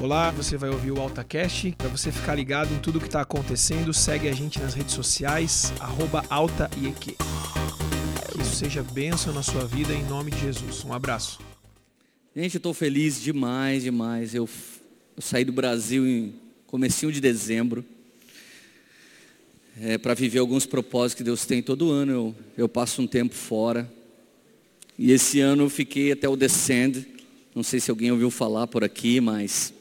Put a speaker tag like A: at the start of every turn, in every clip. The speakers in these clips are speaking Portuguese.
A: Olá, você vai ouvir o AltaCast. Para você ficar ligado em tudo que está acontecendo, segue a gente nas redes sociais, AltaIEQ. Que isso seja bênção na sua vida em nome de Jesus. Um abraço.
B: Gente, eu estou feliz demais, demais. Eu, eu, saí do Brasil em comecinho de dezembro. É, para viver alguns propósitos que Deus tem todo ano. Eu, eu passo um tempo fora. E esse ano eu fiquei até o Descend. Não sei se alguém ouviu falar por aqui, mas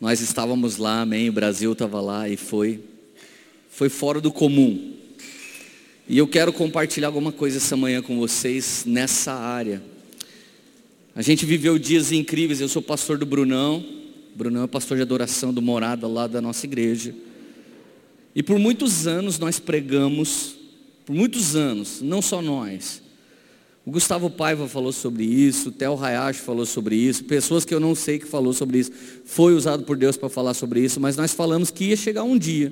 B: nós estávamos lá, amém, o Brasil estava lá e foi, foi fora do comum. E eu quero compartilhar alguma coisa essa manhã com vocês nessa área. A gente viveu dias incríveis, eu sou pastor do Brunão, Brunão é pastor de adoração do Morada lá da nossa igreja. E por muitos anos nós pregamos, por muitos anos, não só nós, o Gustavo Paiva falou sobre isso, o Theo Hayashi falou sobre isso, pessoas que eu não sei que falou sobre isso, foi usado por Deus para falar sobre isso, mas nós falamos que ia chegar um dia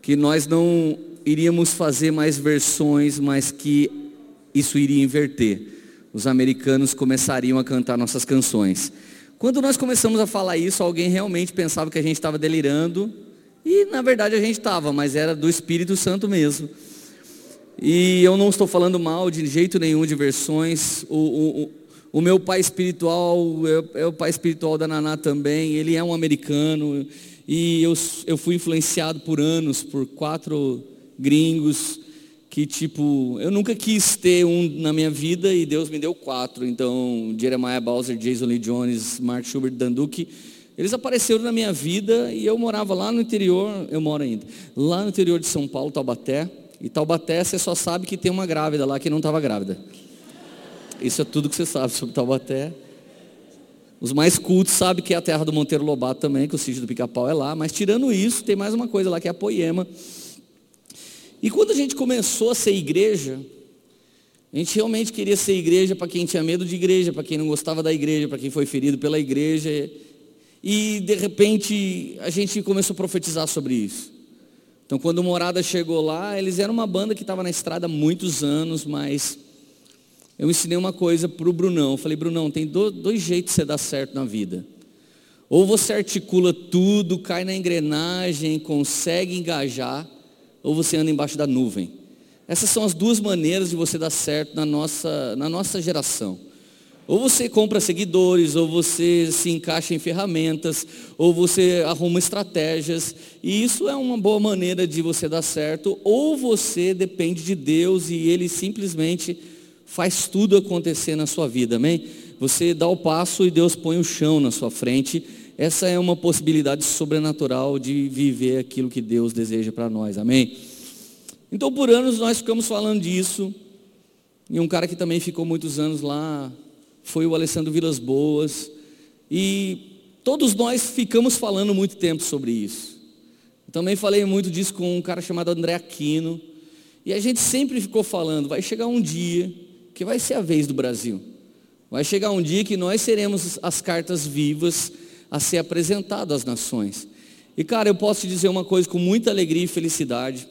B: que nós não iríamos fazer mais versões, mas que isso iria inverter. Os americanos começariam a cantar nossas canções. Quando nós começamos a falar isso, alguém realmente pensava que a gente estava delirando, e na verdade a gente estava, mas era do Espírito Santo mesmo. E eu não estou falando mal de jeito nenhum de versões. O, o, o meu pai espiritual é, é, o pai espiritual da Naná também. Ele é um americano. E eu, eu fui influenciado por anos por quatro gringos que tipo, eu nunca quis ter um na minha vida e Deus me deu quatro. Então, Jeremiah Bowser, Jason Lee Jones, Mark Schubert, Dan Duque, eles apareceram na minha vida e eu morava lá no interior, eu moro ainda, lá no interior de São Paulo, Taubaté. E Taubaté você só sabe que tem uma grávida lá que não estava grávida. Isso é tudo que você sabe sobre Taubaté. Os mais cultos sabem que é a terra do Monteiro Lobato também, que o sítio do Pica-Pau é lá. Mas tirando isso, tem mais uma coisa lá que é a Poema. E quando a gente começou a ser igreja, a gente realmente queria ser igreja para quem tinha medo de igreja, para quem não gostava da igreja, para quem foi ferido pela igreja. E de repente a gente começou a profetizar sobre isso. Então, quando o Morada chegou lá, eles eram uma banda que estava na estrada há muitos anos, mas eu ensinei uma coisa para o Brunão. Eu falei, Brunão, tem dois jeitos de você dar certo na vida. Ou você articula tudo, cai na engrenagem, consegue engajar, ou você anda embaixo da nuvem. Essas são as duas maneiras de você dar certo na nossa, na nossa geração. Ou você compra seguidores, ou você se encaixa em ferramentas, ou você arruma estratégias, e isso é uma boa maneira de você dar certo, ou você depende de Deus e Ele simplesmente faz tudo acontecer na sua vida, amém? Você dá o passo e Deus põe o chão na sua frente. Essa é uma possibilidade sobrenatural de viver aquilo que Deus deseja para nós, amém? Então, por anos nós ficamos falando disso, e um cara que também ficou muitos anos lá foi o Alessandro Vilas Boas, e todos nós ficamos falando muito tempo sobre isso. Também falei muito disso com um cara chamado André Aquino, e a gente sempre ficou falando, vai chegar um dia que vai ser a vez do Brasil. Vai chegar um dia que nós seremos as cartas vivas a ser apresentado às nações. E cara, eu posso te dizer uma coisa com muita alegria e felicidade.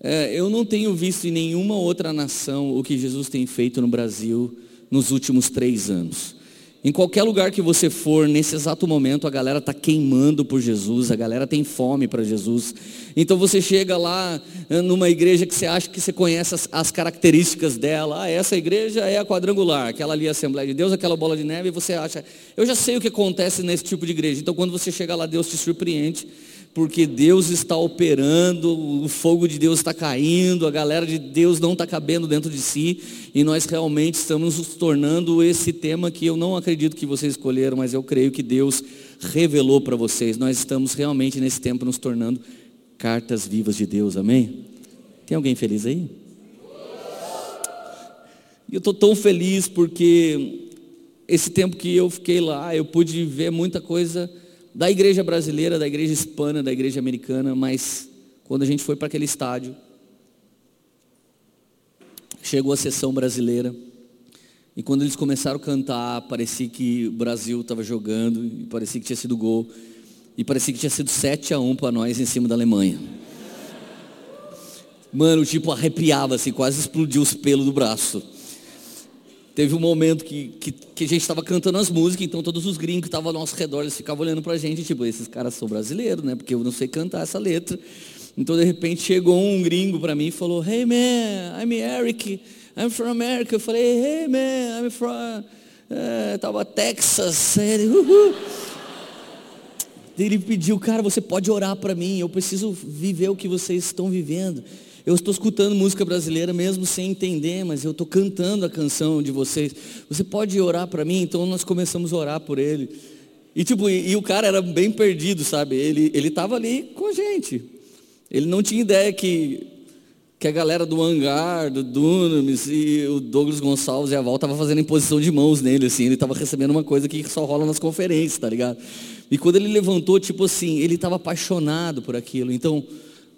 B: É, eu não tenho visto em nenhuma outra nação o que Jesus tem feito no Brasil nos últimos três anos. Em qualquer lugar que você for, nesse exato momento, a galera está queimando por Jesus, a galera tem fome para Jesus. Então você chega lá eh, numa igreja que você acha que você conhece as, as, características dela. Ah, essa igreja é a quadrangular, aquela ali é a Assembleia de Deus, aquela bola de neve, e você acha, eu já sei o que acontece nesse tipo de igreja. Então quando você chega lá, Deus te surpreende porque Deus está operando, o fogo de Deus está caindo, a galera de Deus não está cabendo dentro de si, e nós realmente estamos nos tornando esse tema que eu não acredito que vocês escolheram, mas eu creio que Deus revelou para vocês. Nós estamos realmente nesse tempo nos tornando cartas vivas de Deus, amém? Tem alguém feliz aí? E eu estou tão feliz porque esse tempo que eu fiquei lá, eu pude ver muita coisa da igreja brasileira, da igreja hispana, da igreja americana, mas quando a gente foi para aquele estádio, chegou a sessão brasileira, e quando eles começaram a cantar, parecia que o Brasil estava jogando, e parecia que tinha sido gol, e parecia que tinha sido 7 a 1 para nós em cima da Alemanha. Mano, tipo, arrepiava assim, quase explodiu os pelos do braço. Teve um momento que, que, que a gente estava cantando as músicas, então todos os gringos que estavam ao nosso redor, eles ficavam olhando pra gente, tipo, esses caras são brasileiros, né? Porque eu não sei cantar essa letra. Então de repente chegou um gringo para mim e falou, Hey man, I'm Eric, I'm from America. Eu falei, Hey man, I'm from uh, tava Texas. Ele, Uhul. ele pediu, cara, você pode orar para mim, eu preciso viver o que vocês estão vivendo. Eu estou escutando música brasileira mesmo sem entender, mas eu estou cantando a canção de vocês. Você pode orar para mim? Então nós começamos a orar por ele. E tipo, e, e o cara era bem perdido, sabe? Ele ele estava ali com a gente. Ele não tinha ideia que que a galera do Hangar, do Dunamis e o Douglas Gonçalves e a Val estavam fazendo imposição de mãos nele, assim, ele estava recebendo uma coisa que só rola nas conferências, tá ligado? E quando ele levantou, tipo assim, ele estava apaixonado por aquilo. Então,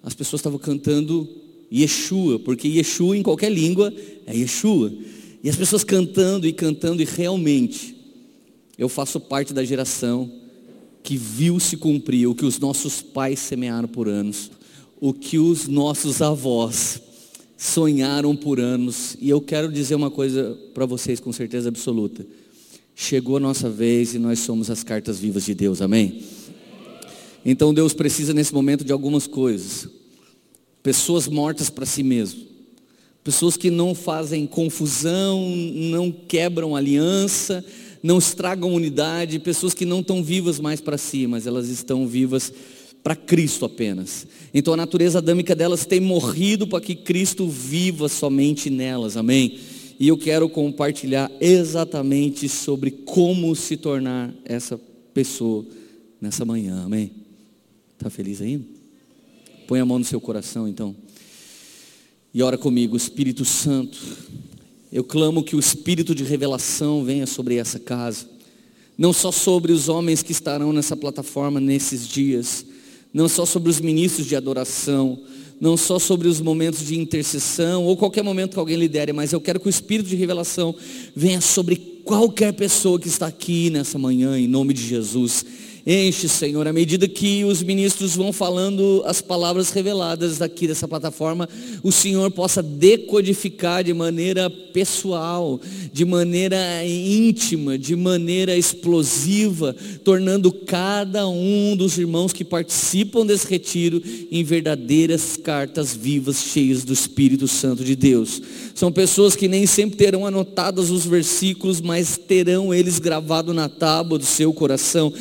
B: as pessoas estavam cantando Yeshua, porque Yeshua em qualquer língua é Yeshua. E as pessoas cantando e cantando, e realmente, eu faço parte da geração que viu se cumprir o que os nossos pais semearam por anos, o que os nossos avós sonharam por anos. E eu quero dizer uma coisa para vocês com certeza absoluta. Chegou a nossa vez e nós somos as cartas vivas de Deus, amém? Então Deus precisa nesse momento de algumas coisas pessoas mortas para si mesmo, pessoas que não fazem confusão, não quebram aliança, não estragam unidade, pessoas que não estão vivas mais para si, mas elas estão vivas para Cristo apenas. Então a natureza adâmica delas tem morrido para que Cristo viva somente nelas, amém? E eu quero compartilhar exatamente sobre como se tornar essa pessoa nessa manhã, amém? Está feliz ainda? Põe a mão no seu coração então. E ora comigo, Espírito Santo. Eu clamo que o espírito de revelação venha sobre essa casa. Não só sobre os homens que estarão nessa plataforma nesses dias, não só sobre os ministros de adoração, não só sobre os momentos de intercessão ou qualquer momento que alguém lidere, mas eu quero que o espírito de revelação venha sobre qualquer pessoa que está aqui nessa manhã, em nome de Jesus. Enche, Senhor, à medida que os ministros vão falando as palavras reveladas daqui dessa plataforma, o Senhor possa decodificar de maneira pessoal, de maneira íntima, de maneira explosiva, tornando cada um dos irmãos que participam desse retiro em verdadeiras cartas vivas, cheias do Espírito Santo de Deus. São pessoas que nem sempre terão anotados os versículos, mas terão eles gravado na tábua do seu coração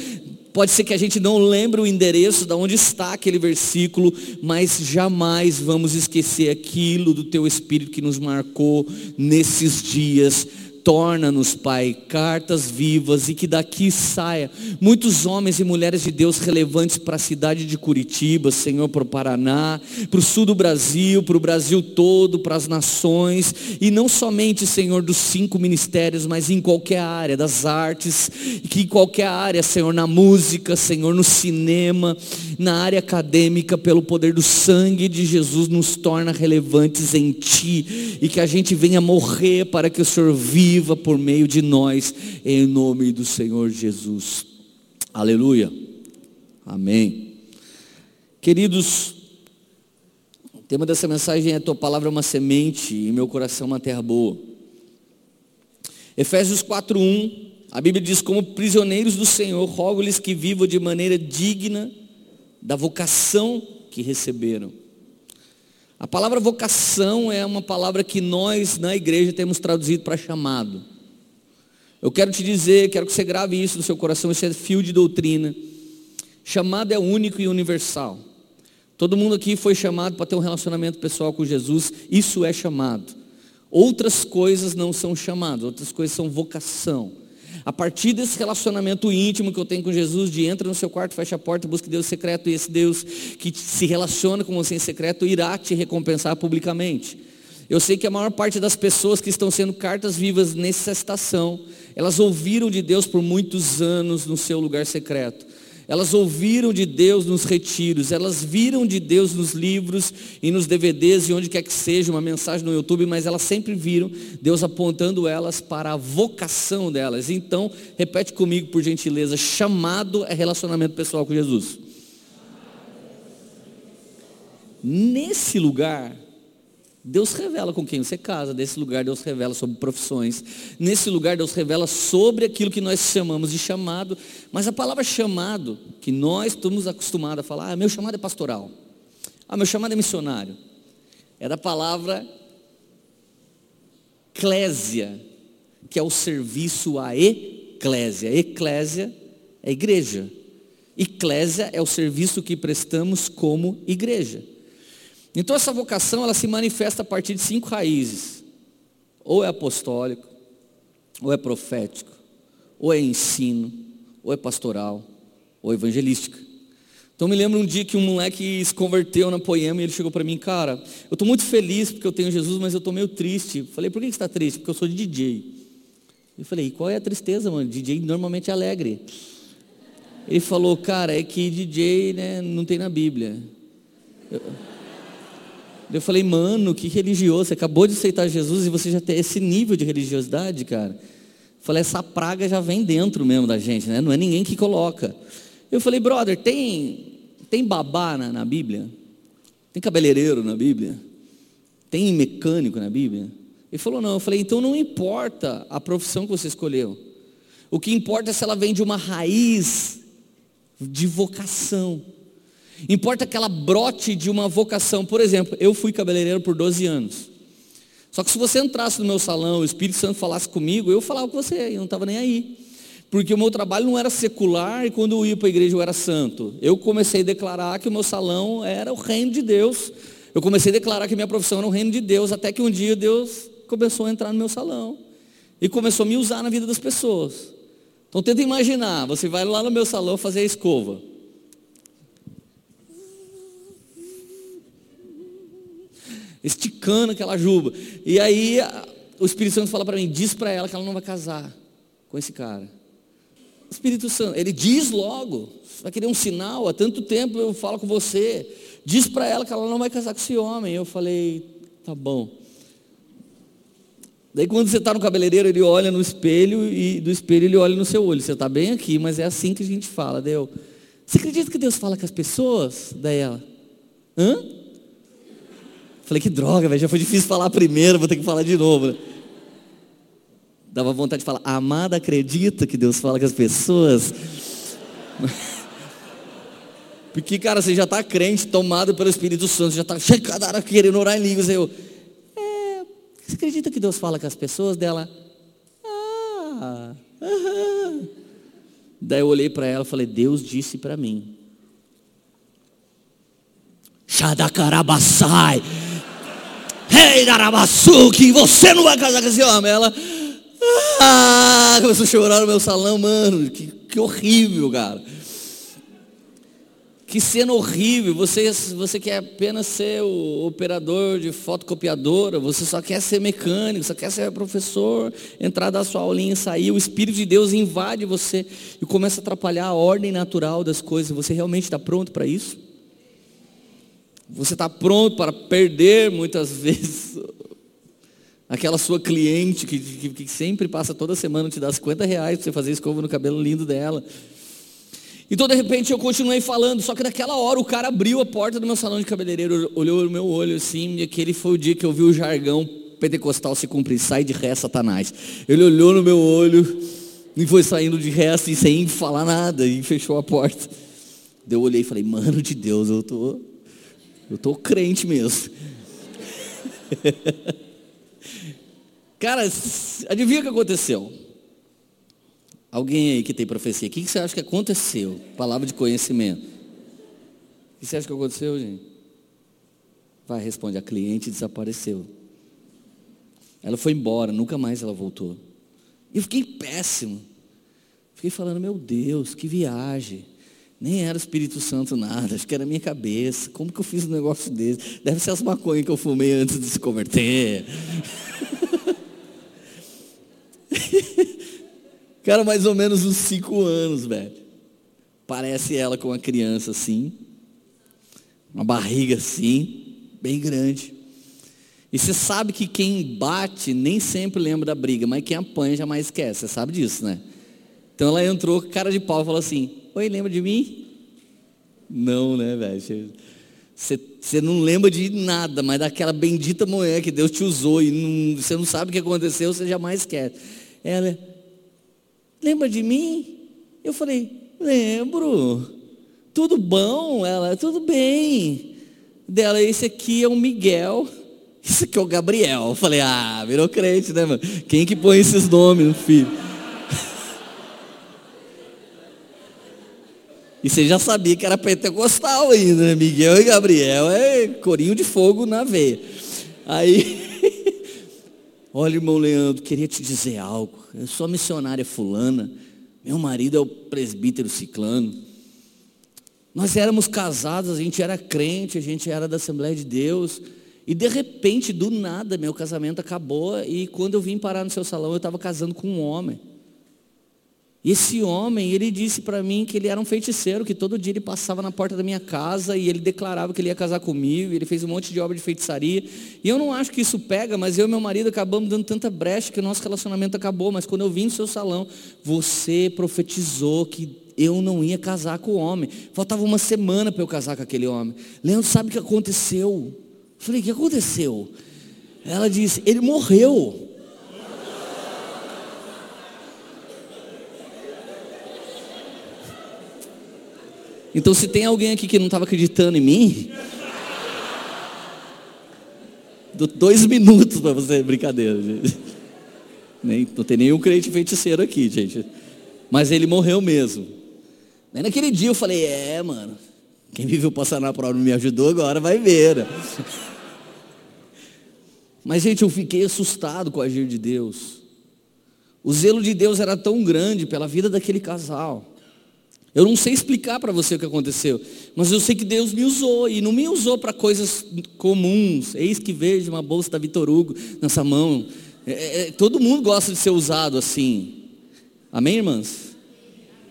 B: Pode ser que a gente não lembre o endereço de onde está aquele versículo, mas jamais vamos esquecer aquilo do teu Espírito que nos marcou nesses dias Torna-nos, Pai, cartas vivas e que daqui saia muitos homens e mulheres de Deus relevantes para a cidade de Curitiba, Senhor, para o Paraná, para o sul do Brasil, para o Brasil todo, para as nações, e não somente, Senhor, dos cinco ministérios, mas em qualquer área, das artes, que em qualquer área, Senhor, na música, Senhor, no cinema, na área acadêmica, pelo poder do sangue de Jesus, nos torna relevantes em Ti, e que a gente venha morrer para que o Senhor viva por meio de nós, em nome do Senhor Jesus. Aleluia. Amém. Queridos, o tema dessa mensagem é Tua palavra é uma semente e meu coração é uma terra boa. Efésios 4:1, a Bíblia diz: Como prisioneiros do Senhor, rogo-lhes que vivam de maneira digna da vocação que receberam. A palavra vocação é uma palavra que nós na igreja temos traduzido para chamado. Eu quero te dizer, quero que você grave isso no seu coração, isso é fio de doutrina. Chamado é único e universal. Todo mundo aqui foi chamado para ter um relacionamento pessoal com Jesus, isso é chamado. Outras coisas não são chamadas, outras coisas são vocação. A partir desse relacionamento íntimo que eu tenho com Jesus, de entra no seu quarto, fecha a porta, busca Deus secreto, e esse Deus que se relaciona com você em secreto irá te recompensar publicamente. Eu sei que a maior parte das pessoas que estão sendo cartas vivas nessa estação, elas ouviram de Deus por muitos anos no seu lugar secreto. Elas ouviram de Deus nos retiros, elas viram de Deus nos livros e nos DVDs e onde quer que seja, uma mensagem no YouTube, mas elas sempre viram Deus apontando elas para a vocação delas. Então, repete comigo por gentileza, chamado é relacionamento pessoal com Jesus. Nesse lugar, Deus revela com quem você casa, nesse lugar Deus revela sobre profissões, nesse lugar Deus revela sobre aquilo que nós chamamos de chamado, mas a palavra chamado, que nós estamos acostumados a falar, ah, meu chamado é pastoral, ah, meu chamado é missionário, é da palavra eclésia, que é o serviço à eclésia, eclésia é igreja, eclésia é o serviço que prestamos como igreja. Então essa vocação ela se manifesta a partir de cinco raízes. Ou é apostólico, ou é profético, ou é ensino, ou é pastoral, ou evangelística. Então me lembro um dia que um moleque se converteu na poema e ele chegou para mim, cara, eu estou muito feliz porque eu tenho Jesus, mas eu estou meio triste. Falei, por que você está triste? Porque eu sou DJ. Eu falei, qual é a tristeza, mano? DJ normalmente é alegre. Ele falou, cara, é que DJ né, não tem na Bíblia. Eu... Eu falei, mano, que religioso. Você acabou de aceitar Jesus e você já tem esse nível de religiosidade, cara. Eu falei, essa praga já vem dentro mesmo da gente, né? Não é ninguém que coloca. Eu falei, brother, tem, tem babá na, na Bíblia? Tem cabeleireiro na Bíblia? Tem mecânico na Bíblia? Ele falou, não. Eu falei, então não importa a profissão que você escolheu. O que importa é se ela vem de uma raiz de vocação. Importa que ela brote de uma vocação. Por exemplo, eu fui cabeleireiro por 12 anos. Só que se você entrasse no meu salão, o Espírito Santo falasse comigo, eu falava com você, eu não estava nem aí. Porque o meu trabalho não era secular e quando eu ia para a igreja eu era santo. Eu comecei a declarar que o meu salão era o reino de Deus. Eu comecei a declarar que minha profissão era o reino de Deus, até que um dia Deus começou a entrar no meu salão. E começou a me usar na vida das pessoas. Então tenta imaginar, você vai lá no meu salão fazer a escova. Esticando aquela juba. E aí o Espírito Santo fala para mim, diz para ela que ela não vai casar com esse cara. O Espírito Santo, ele diz logo, vai querer um sinal, há tanto tempo eu falo com você, diz para ela que ela não vai casar com esse homem. Eu falei, tá bom. Daí quando você está no cabeleireiro, ele olha no espelho e do espelho ele olha no seu olho. Você está bem aqui, mas é assim que a gente fala. Daí eu, você acredita que Deus fala com as pessoas? Daí ela, hã? Falei, que droga, velho, já foi difícil falar primeiro, vou ter que falar de novo. Né? Dava vontade de falar, amada, acredita que Deus fala com as pessoas? Porque, cara, você já está crente, tomado pelo Espírito Santo, já está checadara querendo orar em línguas. Eu, é, você acredita que Deus fala com as pessoas dela? Ah, aham. Daí eu olhei para ela e falei, Deus disse para mim. Shadakarabassai. Rei Darabassuki, você não vai casar com esse homem. Ela ah, começou a chorar no meu salão, mano. Que, que horrível, cara. Que cena horrível. Você, você quer apenas ser o operador de fotocopiadora, você só quer ser mecânico, só quer ser professor, entrar da sua aulinha e sair. O Espírito de Deus invade você e começa a atrapalhar a ordem natural das coisas. Você realmente está pronto para isso? Você está pronto para perder muitas vezes aquela sua cliente que, que, que, sempre passa toda semana te dá 50 reais para você fazer escova no cabelo lindo dela. Então de repente eu continuei falando, só que naquela hora o cara abriu a porta do meu salão de cabeleireiro, olhou no meu olho assim, e aquele foi o dia que eu vi o jargão pentecostal se cumprir, sai de ré, Satanás. Ele olhou no meu olho e foi saindo de ré assim, sem falar nada, e fechou a porta. Eu olhei e falei, mano de Deus, eu tô eu estou crente mesmo. Cara, adivinha o que aconteceu? Alguém aí que tem profecia, o que você acha que aconteceu? Palavra de conhecimento. O que você acha que aconteceu, gente? Vai, responde, a cliente desapareceu. Ela foi embora, nunca mais ela voltou. E eu fiquei péssimo. Fiquei falando, meu Deus, que viagem. Nem era o Espírito Santo nada, acho que era a minha cabeça. Como que eu fiz um negócio desse? Deve ser as maconhas que eu fumei antes de se converter. Cara, mais ou menos uns cinco anos, velho. Parece ela com uma criança assim. Uma barriga assim, bem grande. E você sabe que quem bate nem sempre lembra da briga, mas quem apanha jamais esquece. Você sabe disso, né? Então ela entrou com cara de pau e falou assim: Oi, lembra de mim? Não, né, velho? Você não lembra de nada, mas daquela bendita mulher que Deus te usou e não, você não sabe o que aconteceu, você jamais quer. Ela, lembra de mim? Eu falei, lembro. Tudo bom? Ela, tudo bem. Dela, esse aqui é o Miguel. Isso aqui é o Gabriel. Eu falei, ah, virou crente, né, mano? Quem que põe esses nomes no filho? E você já sabia que era pentecostal ainda, né? Miguel e Gabriel é corinho de fogo na veia. Aí, olha, irmão Leandro, queria te dizer algo. Eu sou missionária fulana, meu marido é o presbítero ciclano. Nós éramos casados, a gente era crente, a gente era da Assembleia de Deus. E de repente, do nada, meu casamento acabou. E quando eu vim parar no seu salão, eu estava casando com um homem. Esse homem, ele disse para mim que ele era um feiticeiro, que todo dia ele passava na porta da minha casa e ele declarava que ele ia casar comigo, ele fez um monte de obra de feitiçaria. E eu não acho que isso pega, mas eu e meu marido acabamos dando tanta brecha que o nosso relacionamento acabou. Mas quando eu vim no seu salão, você profetizou que eu não ia casar com o homem. Faltava uma semana para eu casar com aquele homem. Leandro, sabe o que aconteceu? Eu falei, o que aconteceu? Ela disse, ele morreu. Então, se tem alguém aqui que não estava acreditando em mim, dou dois minutos para você, brincadeira, gente. Nem, não tem nenhum crente feiticeiro aqui, gente. Mas ele morreu mesmo. Nem naquele dia eu falei, é, mano, quem viveu passar na prova não me ajudou, agora vai ver. Né? Mas, gente, eu fiquei assustado com o agir de Deus. O zelo de Deus era tão grande pela vida daquele casal. Eu não sei explicar para você o que aconteceu, mas eu sei que Deus me usou e não me usou para coisas comuns. Eis que vejo uma bolsa da Vitor Hugo nessa mão. É, é, todo mundo gosta de ser usado assim. Amém, irmãs?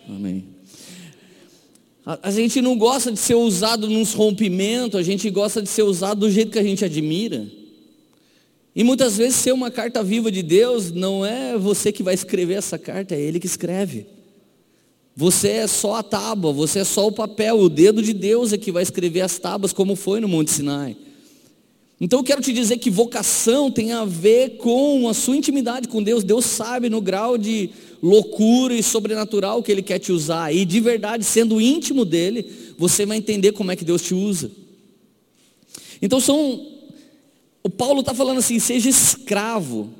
B: Amém. A, a gente não gosta de ser usado nos rompimentos, a gente gosta de ser usado do jeito que a gente admira. E muitas vezes ser uma carta viva de Deus não é você que vai escrever essa carta, é Ele que escreve. Você é só a tábua, você é só o papel, o dedo de Deus é que vai escrever as tábuas, como foi no Monte Sinai. Então eu quero te dizer que vocação tem a ver com a sua intimidade com Deus. Deus sabe no grau de loucura e sobrenatural que Ele quer te usar. E de verdade, sendo íntimo dEle, você vai entender como é que Deus te usa. Então são. O Paulo está falando assim: seja escravo,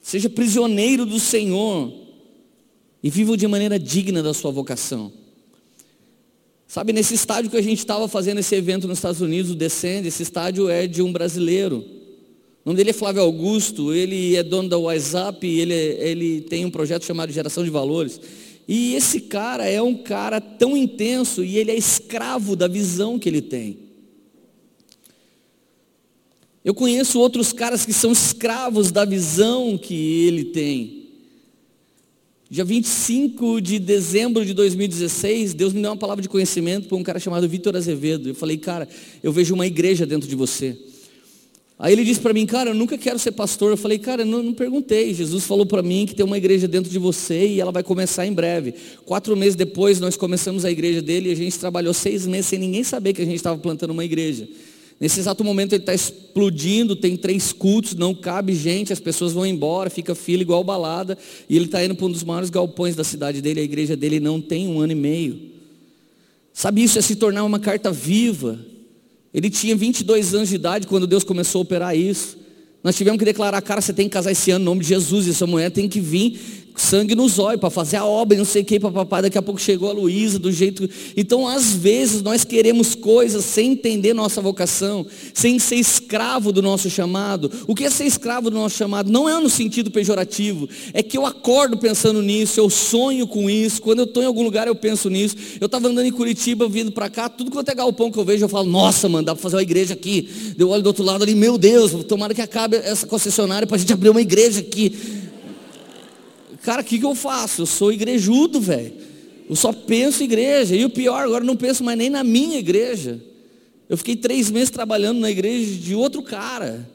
B: seja prisioneiro do Senhor e vivam de maneira digna da sua vocação. Sabe, nesse estádio que a gente estava fazendo esse evento nos Estados Unidos, o Descende, esse estádio é de um brasileiro. O nome dele é Flávio Augusto, ele é dono da WhatsApp, ele, ele tem um projeto chamado Geração de Valores. E esse cara é um cara tão intenso e ele é escravo da visão que ele tem. Eu conheço outros caras que são escravos da visão que ele tem. Dia 25 de dezembro de 2016, Deus me deu uma palavra de conhecimento para um cara chamado Vitor Azevedo. Eu falei, cara, eu vejo uma igreja dentro de você. Aí ele disse para mim, cara, eu nunca quero ser pastor. Eu falei, cara, não, não perguntei. Jesus falou para mim que tem uma igreja dentro de você e ela vai começar em breve. Quatro meses depois, nós começamos a igreja dele e a gente trabalhou seis meses sem ninguém saber que a gente estava plantando uma igreja. Nesse exato momento ele está explodindo, tem três cultos, não cabe gente, as pessoas vão embora, fica fila igual balada, e ele está indo para um dos maiores galpões da cidade dele, a igreja dele não tem um ano e meio. Sabe, isso é se tornar uma carta viva. Ele tinha 22 anos de idade quando Deus começou a operar isso. Nós tivemos que declarar, cara, você tem que casar esse ano em nome de Jesus, e essa mulher tem que vir sangue nos olhos para fazer a obra, não sei o que, papai. Daqui a pouco chegou a Luísa, do jeito. Então, às vezes, nós queremos coisas sem entender nossa vocação, sem ser escravo do nosso chamado. O que é ser escravo do nosso chamado? Não é no sentido pejorativo, é que eu acordo pensando nisso, eu sonho com isso. Quando eu estou em algum lugar, eu penso nisso. Eu estava andando em Curitiba, vindo para cá, tudo quanto é galpão que eu vejo, eu falo, nossa, mano, dá para fazer uma igreja aqui. Eu olho do outro lado ali, meu Deus, tomara que acabe essa concessionária para a gente abrir uma igreja aqui. Cara, o que, que eu faço? Eu sou igrejudo, velho. Eu só penso em igreja. E o pior, agora não penso mais nem na minha igreja. Eu fiquei três meses trabalhando na igreja de outro cara.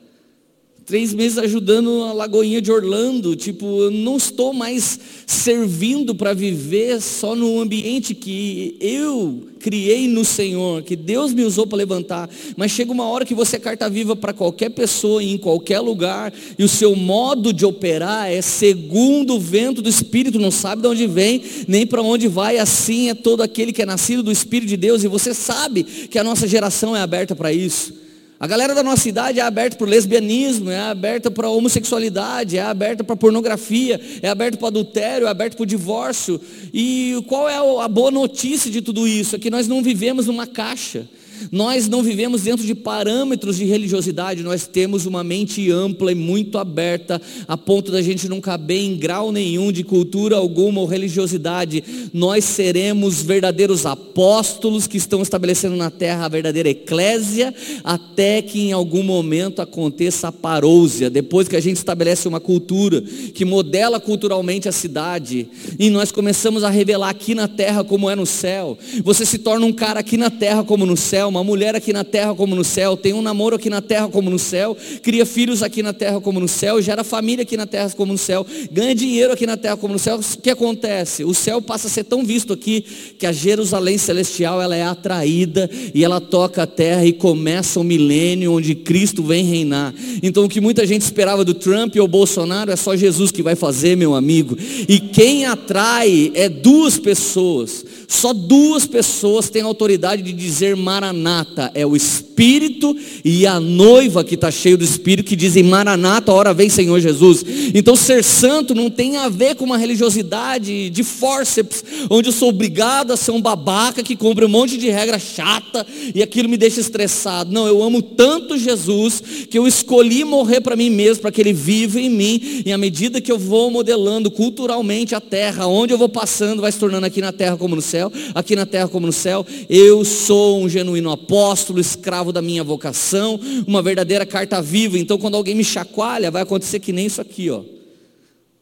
B: Três meses ajudando a Lagoinha de Orlando. Tipo, eu não estou mais servindo para viver só no ambiente que eu criei no Senhor, que Deus me usou para levantar. Mas chega uma hora que você é carta viva para qualquer pessoa, em qualquer lugar, e o seu modo de operar é segundo o vento do Espírito, não sabe de onde vem, nem para onde vai. Assim é todo aquele que é nascido do Espírito de Deus, e você sabe que a nossa geração é aberta para isso. A galera da nossa cidade é aberta para o lesbianismo, é aberta para a homossexualidade, é aberta para a pornografia, é aberta para o adultério, é aberta para o divórcio. E qual é a boa notícia de tudo isso? É que nós não vivemos numa caixa. Nós não vivemos dentro de parâmetros de religiosidade, nós temos uma mente ampla e muito aberta, a ponto da gente não caber em grau nenhum de cultura alguma ou religiosidade. Nós seremos verdadeiros apóstolos que estão estabelecendo na terra a verdadeira eclésia, até que em algum momento aconteça a parousia, depois que a gente estabelece uma cultura que modela culturalmente a cidade, e nós começamos a revelar aqui na terra como é no céu. Você se torna um cara aqui na terra como no céu uma mulher aqui na terra como no céu, tem um namoro aqui na terra como no céu, cria filhos aqui na terra como no céu, gera família aqui na terra como no céu, ganha dinheiro aqui na terra como no céu. O que acontece? O céu passa a ser tão visto aqui que a Jerusalém celestial ela é atraída e ela toca a terra e começa o milênio onde Cristo vem reinar. Então o que muita gente esperava do Trump ou Bolsonaro é só Jesus que vai fazer, meu amigo. E quem atrai é duas pessoas. Só duas pessoas têm autoridade de dizer Maranata, é o Espírito e a noiva que está cheio do Espírito que dizem Maranata, hora vem Senhor Jesus. Então ser santo não tem a ver com uma religiosidade de forceps, onde eu sou obrigado a ser um babaca que cumpre um monte de regra chata e aquilo me deixa estressado. Não, eu amo tanto Jesus que eu escolhi morrer para mim mesmo, para que Ele viva em mim, e à medida que eu vou modelando culturalmente a terra, onde eu vou passando, vai se tornando aqui na terra como no céu céu, aqui na terra como no céu. Eu sou um genuíno apóstolo, escravo da minha vocação, uma verdadeira carta viva. Então, quando alguém me chacoalha, vai acontecer que nem isso aqui, ó.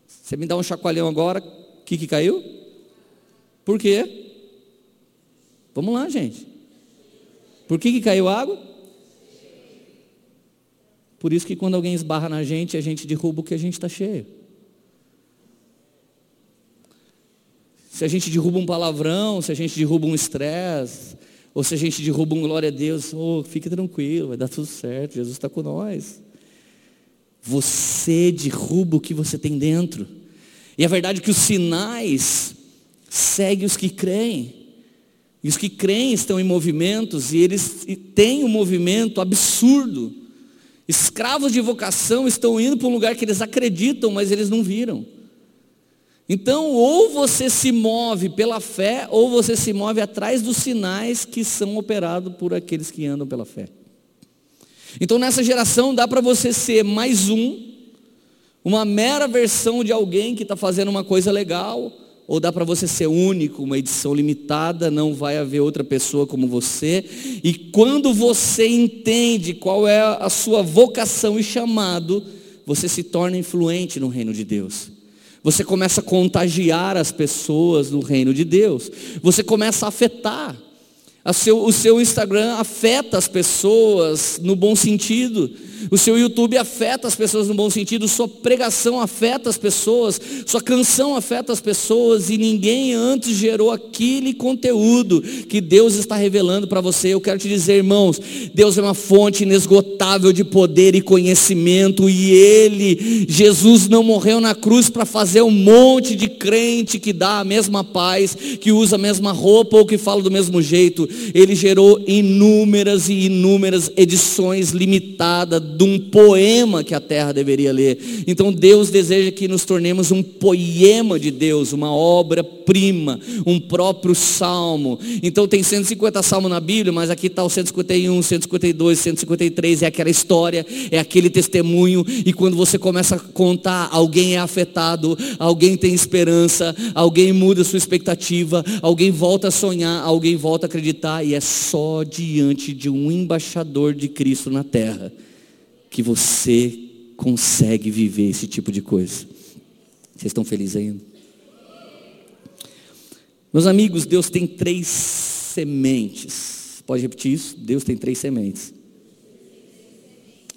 B: Você me dá um chacoalhão agora, o que, que caiu? Por quê? Vamos lá, gente. Por que, que caiu água? Por isso que quando alguém esbarra na gente, a gente derruba o que a gente está cheio. Se a gente derruba um palavrão, se a gente derruba um estresse, ou se a gente derruba um glória a Deus, oh, fique tranquilo, vai dar tudo certo, Jesus está com nós. Você derruba o que você tem dentro. E a verdade é que os sinais seguem os que creem. E os que creem estão em movimentos e eles têm um movimento absurdo. Escravos de vocação estão indo para um lugar que eles acreditam, mas eles não viram. Então, ou você se move pela fé, ou você se move atrás dos sinais que são operados por aqueles que andam pela fé. Então, nessa geração, dá para você ser mais um, uma mera versão de alguém que está fazendo uma coisa legal, ou dá para você ser único, uma edição limitada, não vai haver outra pessoa como você. E quando você entende qual é a sua vocação e chamado, você se torna influente no reino de Deus. Você começa a contagiar as pessoas no reino de Deus. Você começa a afetar. O seu Instagram afeta as pessoas no bom sentido. O seu YouTube afeta as pessoas no bom sentido, sua pregação afeta as pessoas, sua canção afeta as pessoas e ninguém antes gerou aquele conteúdo que Deus está revelando para você. Eu quero te dizer, irmãos, Deus é uma fonte inesgotável de poder e conhecimento e ele, Jesus não morreu na cruz para fazer um monte de crente que dá a mesma paz, que usa a mesma roupa ou que fala do mesmo jeito. Ele gerou inúmeras e inúmeras edições limitadas de um poema que a terra deveria ler. Então Deus deseja que nos tornemos um poema de Deus, uma obra-prima, um próprio salmo. Então tem 150 salmos na Bíblia, mas aqui está o 151, 152, 153, é aquela história, é aquele testemunho, e quando você começa a contar, alguém é afetado, alguém tem esperança, alguém muda sua expectativa, alguém volta a sonhar, alguém volta a acreditar, e é só diante de um embaixador de Cristo na terra que você consegue viver esse tipo de coisa. Vocês estão felizes ainda? Meus amigos, Deus tem três sementes. Pode repetir isso? Deus tem três sementes.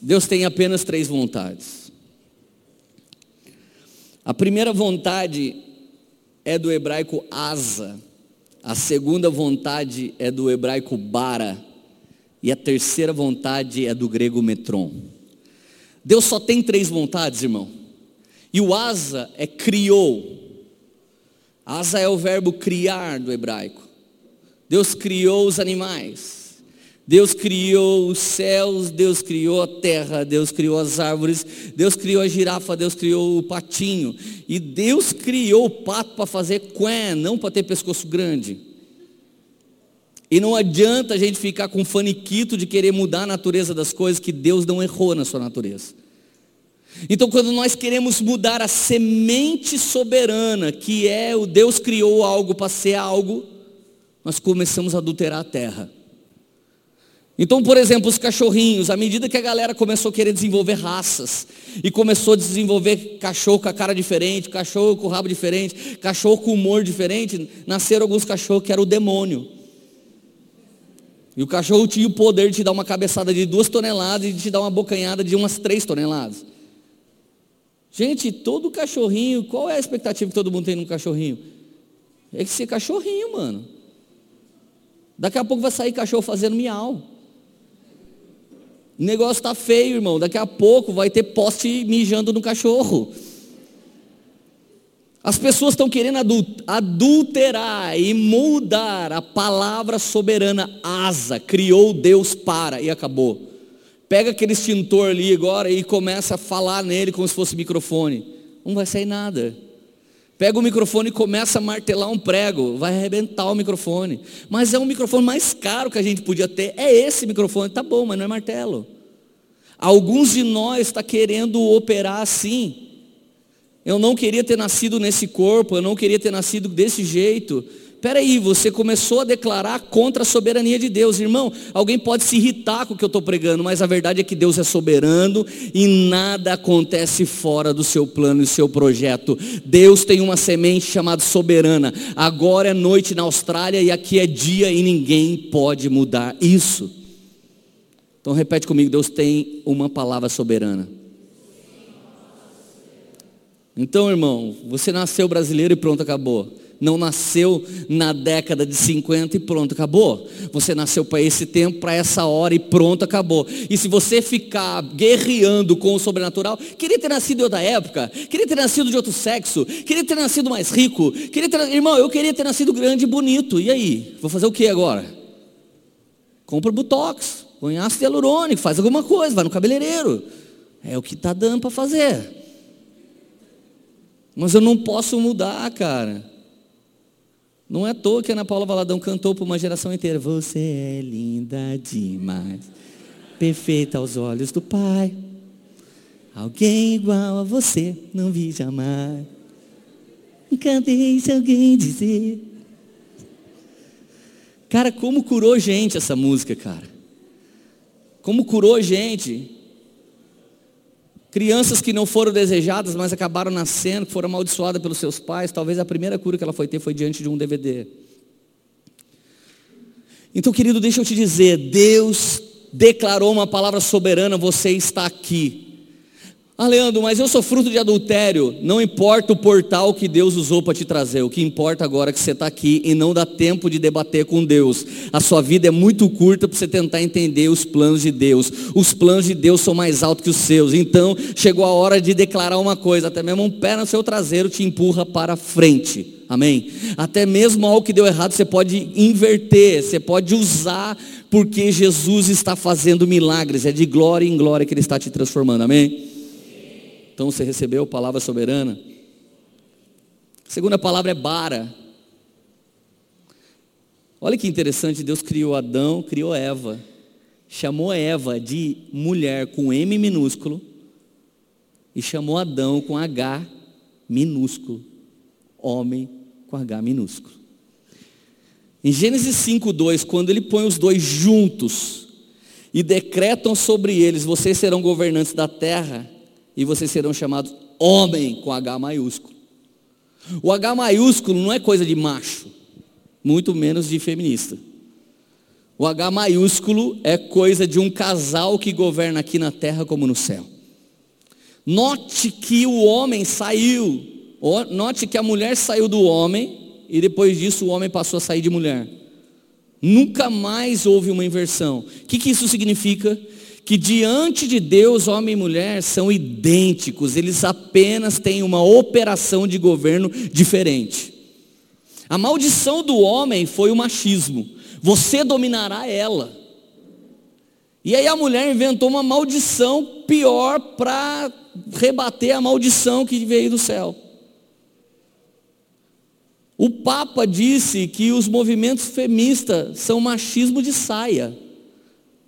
B: Deus tem apenas três vontades. A primeira vontade é do hebraico asa, a segunda vontade é do hebraico bara, e a terceira vontade é do grego metron. Deus só tem três vontades, irmão. E o asa é criou. Asa é o verbo criar do hebraico. Deus criou os animais. Deus criou os céus, Deus criou a terra, Deus criou as árvores, Deus criou a girafa, Deus criou o patinho. E Deus criou o pato para fazer quen, não para ter pescoço grande. E não adianta a gente ficar com faniquito de querer mudar a natureza das coisas que Deus não errou na sua natureza. Então, quando nós queremos mudar a semente soberana, que é o Deus criou algo para ser algo, nós começamos a adulterar a terra. Então, por exemplo, os cachorrinhos, à medida que a galera começou a querer desenvolver raças, e começou a desenvolver cachorro com a cara diferente, cachorro com o rabo diferente, cachorro com humor diferente, nasceram alguns cachorros que era o demônio. E o cachorro tinha o poder de te dar uma cabeçada de duas toneladas e de te dar uma bocanhada de umas três toneladas. Gente, todo cachorrinho, qual é a expectativa que todo mundo tem num cachorrinho? É que ser cachorrinho, mano. Daqui a pouco vai sair cachorro fazendo miau. O negócio está feio, irmão. Daqui a pouco vai ter poste mijando no cachorro. As pessoas estão querendo adulterar e mudar a palavra soberana asa, criou Deus para e acabou. Pega aquele extintor ali agora e começa a falar nele como se fosse microfone. Não vai sair nada. Pega o microfone e começa a martelar um prego, vai arrebentar o microfone. Mas é um microfone mais caro que a gente podia ter. É esse microfone, tá bom, mas não é martelo. Alguns de nós está querendo operar assim. Eu não queria ter nascido nesse corpo, eu não queria ter nascido desse jeito. Peraí, você começou a declarar contra a soberania de Deus. Irmão, alguém pode se irritar com o que eu estou pregando, mas a verdade é que Deus é soberano e nada acontece fora do seu plano e seu projeto. Deus tem uma semente chamada soberana. Agora é noite na Austrália e aqui é dia e ninguém pode mudar isso. Então repete comigo, Deus tem uma palavra soberana. Então, irmão, você nasceu brasileiro e pronto, acabou não nasceu na década de 50 e pronto, acabou. Você nasceu para esse tempo, para essa hora e pronto, acabou. E se você ficar guerreando com o sobrenatural, queria ter nascido em outra época, queria ter nascido de outro sexo, queria ter nascido mais rico, queria ter, irmão, eu queria ter nascido grande e bonito. E aí? Vou fazer o que agora? Compra botox, põe ácido hialurônico, faz alguma coisa, vai no cabeleireiro. É o que está dando para fazer. Mas eu não posso mudar, cara. Não é à toa que Ana Paula Valadão cantou para uma geração inteira. Você é linda demais, perfeita aos olhos do Pai. Alguém igual a você não vi jamais. Nunca deixe alguém dizer. Cara, como curou gente essa música, cara. Como curou gente. Crianças que não foram desejadas, mas acabaram nascendo, que foram amaldiçoadas pelos seus pais. Talvez a primeira cura que ela foi ter foi diante de um DVD. Então, querido, deixa eu te dizer: Deus declarou uma palavra soberana, você está aqui. Ah, Leandro, mas eu sou fruto de adultério. Não importa o portal que Deus usou para te trazer. O que importa agora é que você está aqui e não dá tempo de debater com Deus. A sua vida é muito curta para você tentar entender os planos de Deus. Os planos de Deus são mais altos que os seus. Então, chegou a hora de declarar uma coisa. Até mesmo um pé no seu traseiro te empurra para frente. Amém? Até mesmo algo que deu errado, você pode inverter, você pode usar, porque Jesus está fazendo milagres. É de glória em glória que Ele está te transformando. Amém? Então você recebeu palavra soberana. A segunda palavra é bara. Olha que interessante, Deus criou Adão, criou Eva. Chamou Eva de mulher com M minúsculo e chamou Adão com H minúsculo. Homem com H minúsculo. Em Gênesis 5:2, quando ele põe os dois juntos e decretam sobre eles, vocês serão governantes da terra, e vocês serão chamados homem com H maiúsculo. O H maiúsculo não é coisa de macho, muito menos de feminista. O H maiúsculo é coisa de um casal que governa aqui na terra como no céu. Note que o homem saiu, note que a mulher saiu do homem e depois disso o homem passou a sair de mulher. Nunca mais houve uma inversão. O que, que isso significa? Que diante de Deus, homem e mulher são idênticos, eles apenas têm uma operação de governo diferente. A maldição do homem foi o machismo. Você dominará ela. E aí a mulher inventou uma maldição pior para rebater a maldição que veio do céu. O Papa disse que os movimentos feministas são machismo de saia.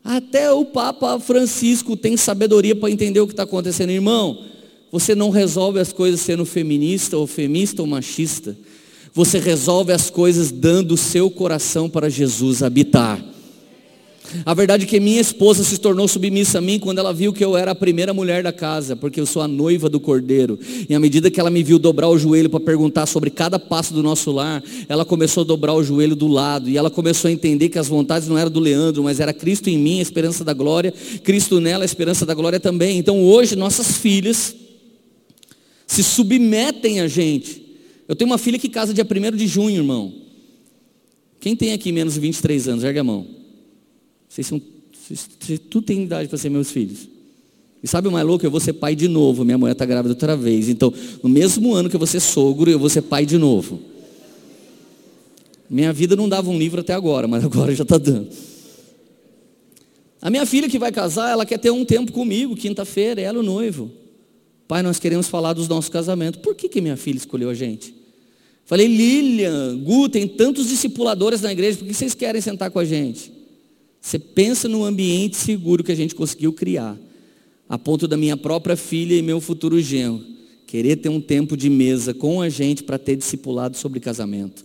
B: Até o Papa Francisco tem sabedoria para entender o que está acontecendo. Irmão, você não resolve as coisas sendo feminista ou femista ou machista. Você resolve as coisas dando o seu coração para Jesus habitar. A verdade é que minha esposa se tornou submissa a mim quando ela viu que eu era a primeira mulher da casa, porque eu sou a noiva do cordeiro. E à medida que ela me viu dobrar o joelho para perguntar sobre cada passo do nosso lar, ela começou a dobrar o joelho do lado. E ela começou a entender que as vontades não eram do Leandro, mas era Cristo em mim, a esperança da glória, Cristo nela, a esperança da glória também. Então hoje nossas filhas se submetem a gente. Eu tenho uma filha que casa dia 1 de junho, irmão. Quem tem aqui menos de 23 anos? Ergue a mão. Vocês são, vocês, tu tem idade para ser meus filhos. E sabe o mais louco? Eu vou ser pai de novo. Minha mulher está grávida outra vez. Então, no mesmo ano que eu vou ser sogro, eu vou ser pai de novo. Minha vida não dava um livro até agora, mas agora já está dando. A minha filha que vai casar, ela quer ter um tempo comigo, quinta-feira, ela o noivo. Pai, nós queremos falar dos nossos casamentos. Por que, que minha filha escolheu a gente? Falei, Lilian, Gu, tem tantos discipuladores na igreja, por que vocês querem sentar com a gente? Você pensa no ambiente seguro que a gente conseguiu criar, a ponto da minha própria filha e meu futuro genro querer ter um tempo de mesa com a gente para ter discipulado sobre casamento.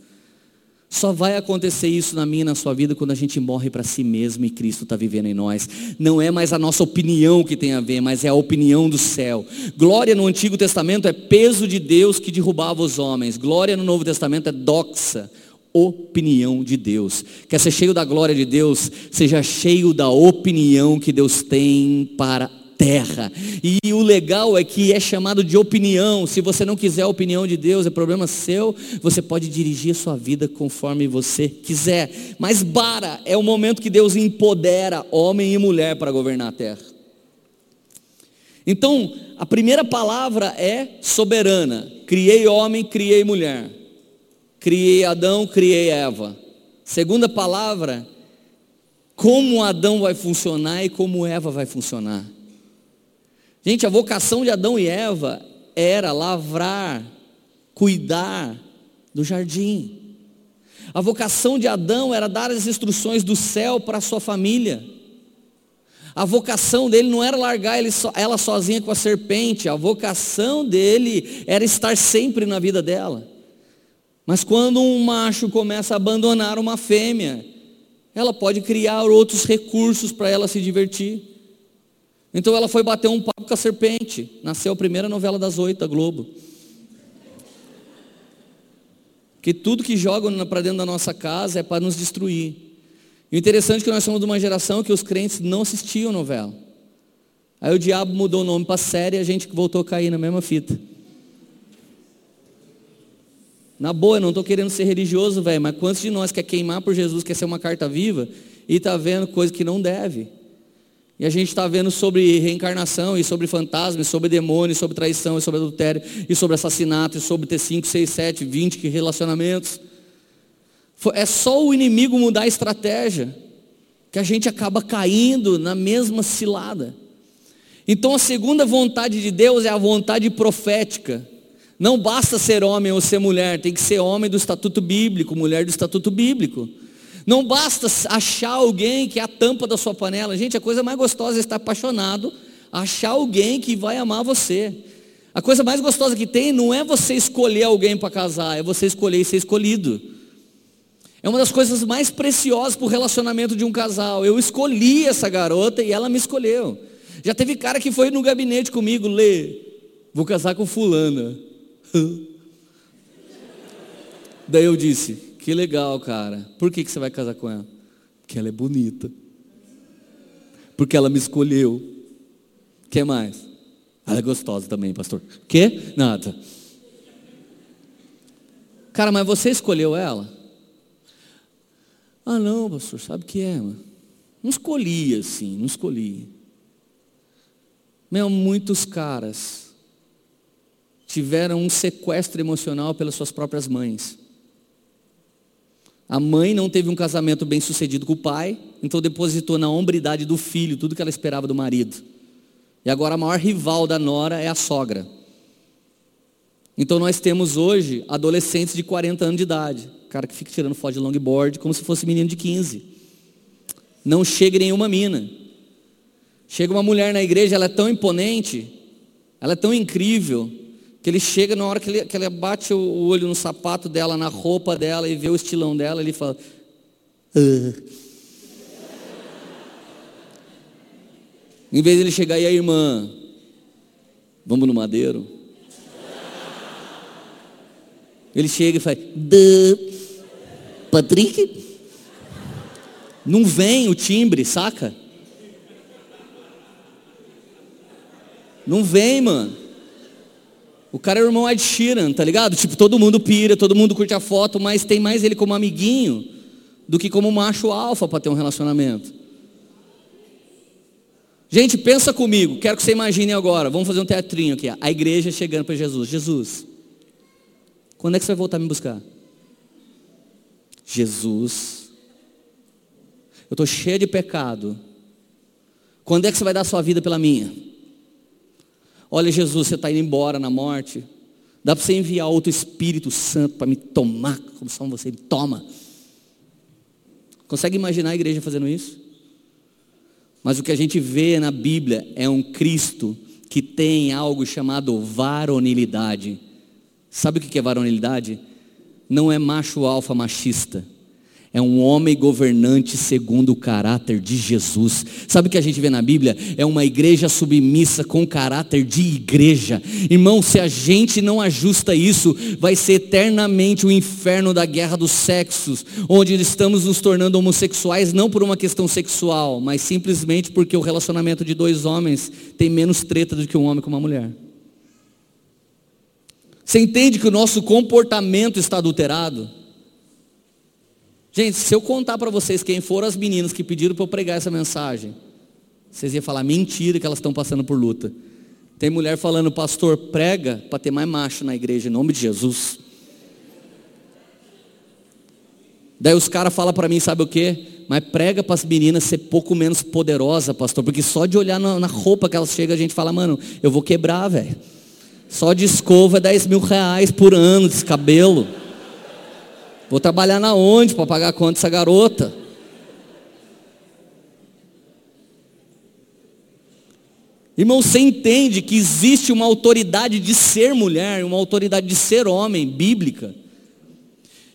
B: Só vai acontecer isso na minha e na sua vida quando a gente morre para si mesmo e Cristo está vivendo em nós. Não é mais a nossa opinião que tem a ver, mas é a opinião do céu. Glória no Antigo Testamento é peso de Deus que derrubava os homens. Glória no Novo Testamento é doxa, opinião de Deus. Quer ser cheio da glória de Deus? Seja cheio da opinião que Deus tem para terra. E o legal é que é chamado de opinião. Se você não quiser a opinião de Deus, é problema seu. Você pode dirigir a sua vida conforme você quiser. Mas bara é o momento que Deus empodera homem e mulher para governar a terra. Então, a primeira palavra é soberana. Criei homem, criei mulher. Criei Adão, criei Eva. Segunda palavra, como Adão vai funcionar e como Eva vai funcionar. Gente, a vocação de Adão e Eva era lavrar, cuidar do jardim. A vocação de Adão era dar as instruções do céu para a sua família. A vocação dele não era largar ela sozinha com a serpente, a vocação dele era estar sempre na vida dela. Mas quando um macho começa a abandonar uma fêmea, ela pode criar outros recursos para ela se divertir. Então ela foi bater um papo com a serpente. Nasceu a primeira novela das oito da Globo. Que tudo que joga para dentro da nossa casa é para nos destruir. E o interessante é que nós somos de uma geração que os crentes não assistiam novela. Aí o diabo mudou o nome para série e a gente voltou a cair na mesma fita. Na boa, eu não estou querendo ser religioso, velho, mas quantos de nós quer queimar por Jesus, quer ser uma carta viva e está vendo coisa que não deve? E a gente está vendo sobre reencarnação, e sobre fantasmas, sobre demônios, sobre traição, e sobre adultério, e sobre assassinato, e sobre ter 5, 6, 7, 20 relacionamentos. É só o inimigo mudar a estratégia, que a gente acaba caindo na mesma cilada. Então a segunda vontade de Deus é a vontade profética. Não basta ser homem ou ser mulher, tem que ser homem do estatuto bíblico, mulher do estatuto bíblico. Não basta achar alguém que é a tampa da sua panela. Gente, a coisa mais gostosa é estar apaixonado, achar alguém que vai amar você. A coisa mais gostosa que tem não é você escolher alguém para casar, é você escolher e ser escolhido. É uma das coisas mais preciosas para o relacionamento de um casal. Eu escolhi essa garota e ela me escolheu. Já teve cara que foi no gabinete comigo, Lê, vou casar com fulana. Daí eu disse, que legal, cara. Por que, que você vai casar com ela? Que ela é bonita. Porque ela me escolheu. que mais? Ela é gostosa também, pastor. Que? Nada. Cara, mas você escolheu ela? Ah, não, pastor, sabe o que é, mano? Não escolhi assim, não escolhi. Meu, muitos caras tiveram um sequestro emocional pelas suas próprias mães. A mãe não teve um casamento bem sucedido com o pai, então depositou na hombridade do filho tudo que ela esperava do marido. E agora a maior rival da nora é a sogra. Então nós temos hoje adolescentes de 40 anos de idade. Cara que fica tirando foto de longboard como se fosse menino de 15. Não chega nenhuma mina. Chega uma mulher na igreja, ela é tão imponente, ela é tão incrível, que ele chega na hora que ele, que ele bate o olho no sapato dela, na roupa dela e vê o estilão dela, ele fala. Uh. Em vez de ele chegar e a irmã, vamos no madeiro? Ele chega e faz, Patrick? Não vem o timbre, saca? Não vem, mano. O cara é o irmão Ed Sheeran, tá ligado? Tipo, todo mundo pira, todo mundo curte a foto, mas tem mais ele como amiguinho do que como macho alfa para ter um relacionamento. Gente, pensa comigo, quero que você imagine agora, vamos fazer um teatrinho aqui, a igreja chegando para Jesus. Jesus, quando é que você vai voltar a me buscar? Jesus, eu estou cheio de pecado. Quando é que você vai dar sua vida pela minha? Olha, Jesus, você está indo embora na morte. Dá para você enviar outro Espírito Santo para me tomar, como só você toma. Consegue imaginar a igreja fazendo isso? Mas o que a gente vê na Bíblia é um Cristo que tem algo chamado varonilidade. Sabe o que é varonilidade? Não é macho alfa machista é um homem governante segundo o caráter de Jesus. Sabe o que a gente vê na Bíblia? É uma igreja submissa com caráter de igreja. Irmão, se a gente não ajusta isso, vai ser eternamente o inferno da guerra dos sexos, onde estamos nos tornando homossexuais não por uma questão sexual, mas simplesmente porque o relacionamento de dois homens tem menos treta do que um homem com uma mulher. Você entende que o nosso comportamento está adulterado? Gente, se eu contar para vocês quem foram as meninas que pediram para eu pregar essa mensagem, vocês iam falar mentira que elas estão passando por luta. Tem mulher falando, pastor, prega para ter mais macho na igreja, em nome de Jesus. Daí os caras falam para mim, sabe o quê? Mas prega para as meninas ser pouco menos poderosa, pastor, porque só de olhar na, roupa que elas chegam, a gente fala, mano, eu vou quebrar, velho. Só de escova é 10 mil reais por ano, desse cabelo. Vou trabalhar na onde para pagar a conta dessa garota? Irmão, você entende que existe uma autoridade de ser mulher, uma autoridade de ser homem, bíblica.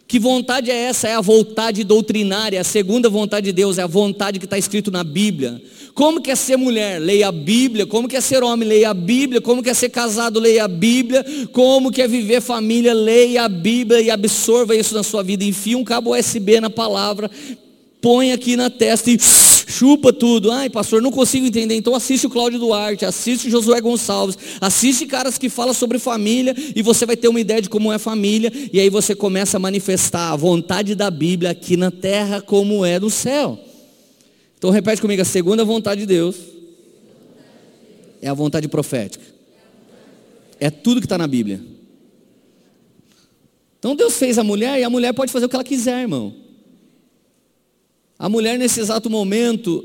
B: Que vontade é essa? É a vontade doutrinária. A segunda vontade de Deus é a vontade que está escrito na Bíblia. Como que é ser mulher? Leia a Bíblia. Como que é ser homem? Leia a Bíblia. Como que é ser casado? Leia a Bíblia. Como que é viver família? Leia a Bíblia e absorva isso na sua vida. Enfia um cabo USB na palavra. Põe aqui na testa e chupa tudo. Ai, pastor, não consigo entender. Então assiste o Cláudio Duarte, assiste o Josué Gonçalves, assiste caras que falam sobre família e você vai ter uma ideia de como é família. E aí você começa a manifestar a vontade da Bíblia aqui na terra como é no céu. Então repete comigo, a segunda vontade de Deus é a vontade profética. É tudo que está na Bíblia. Então Deus fez a mulher e a mulher pode fazer o que ela quiser, irmão. A mulher, nesse exato momento,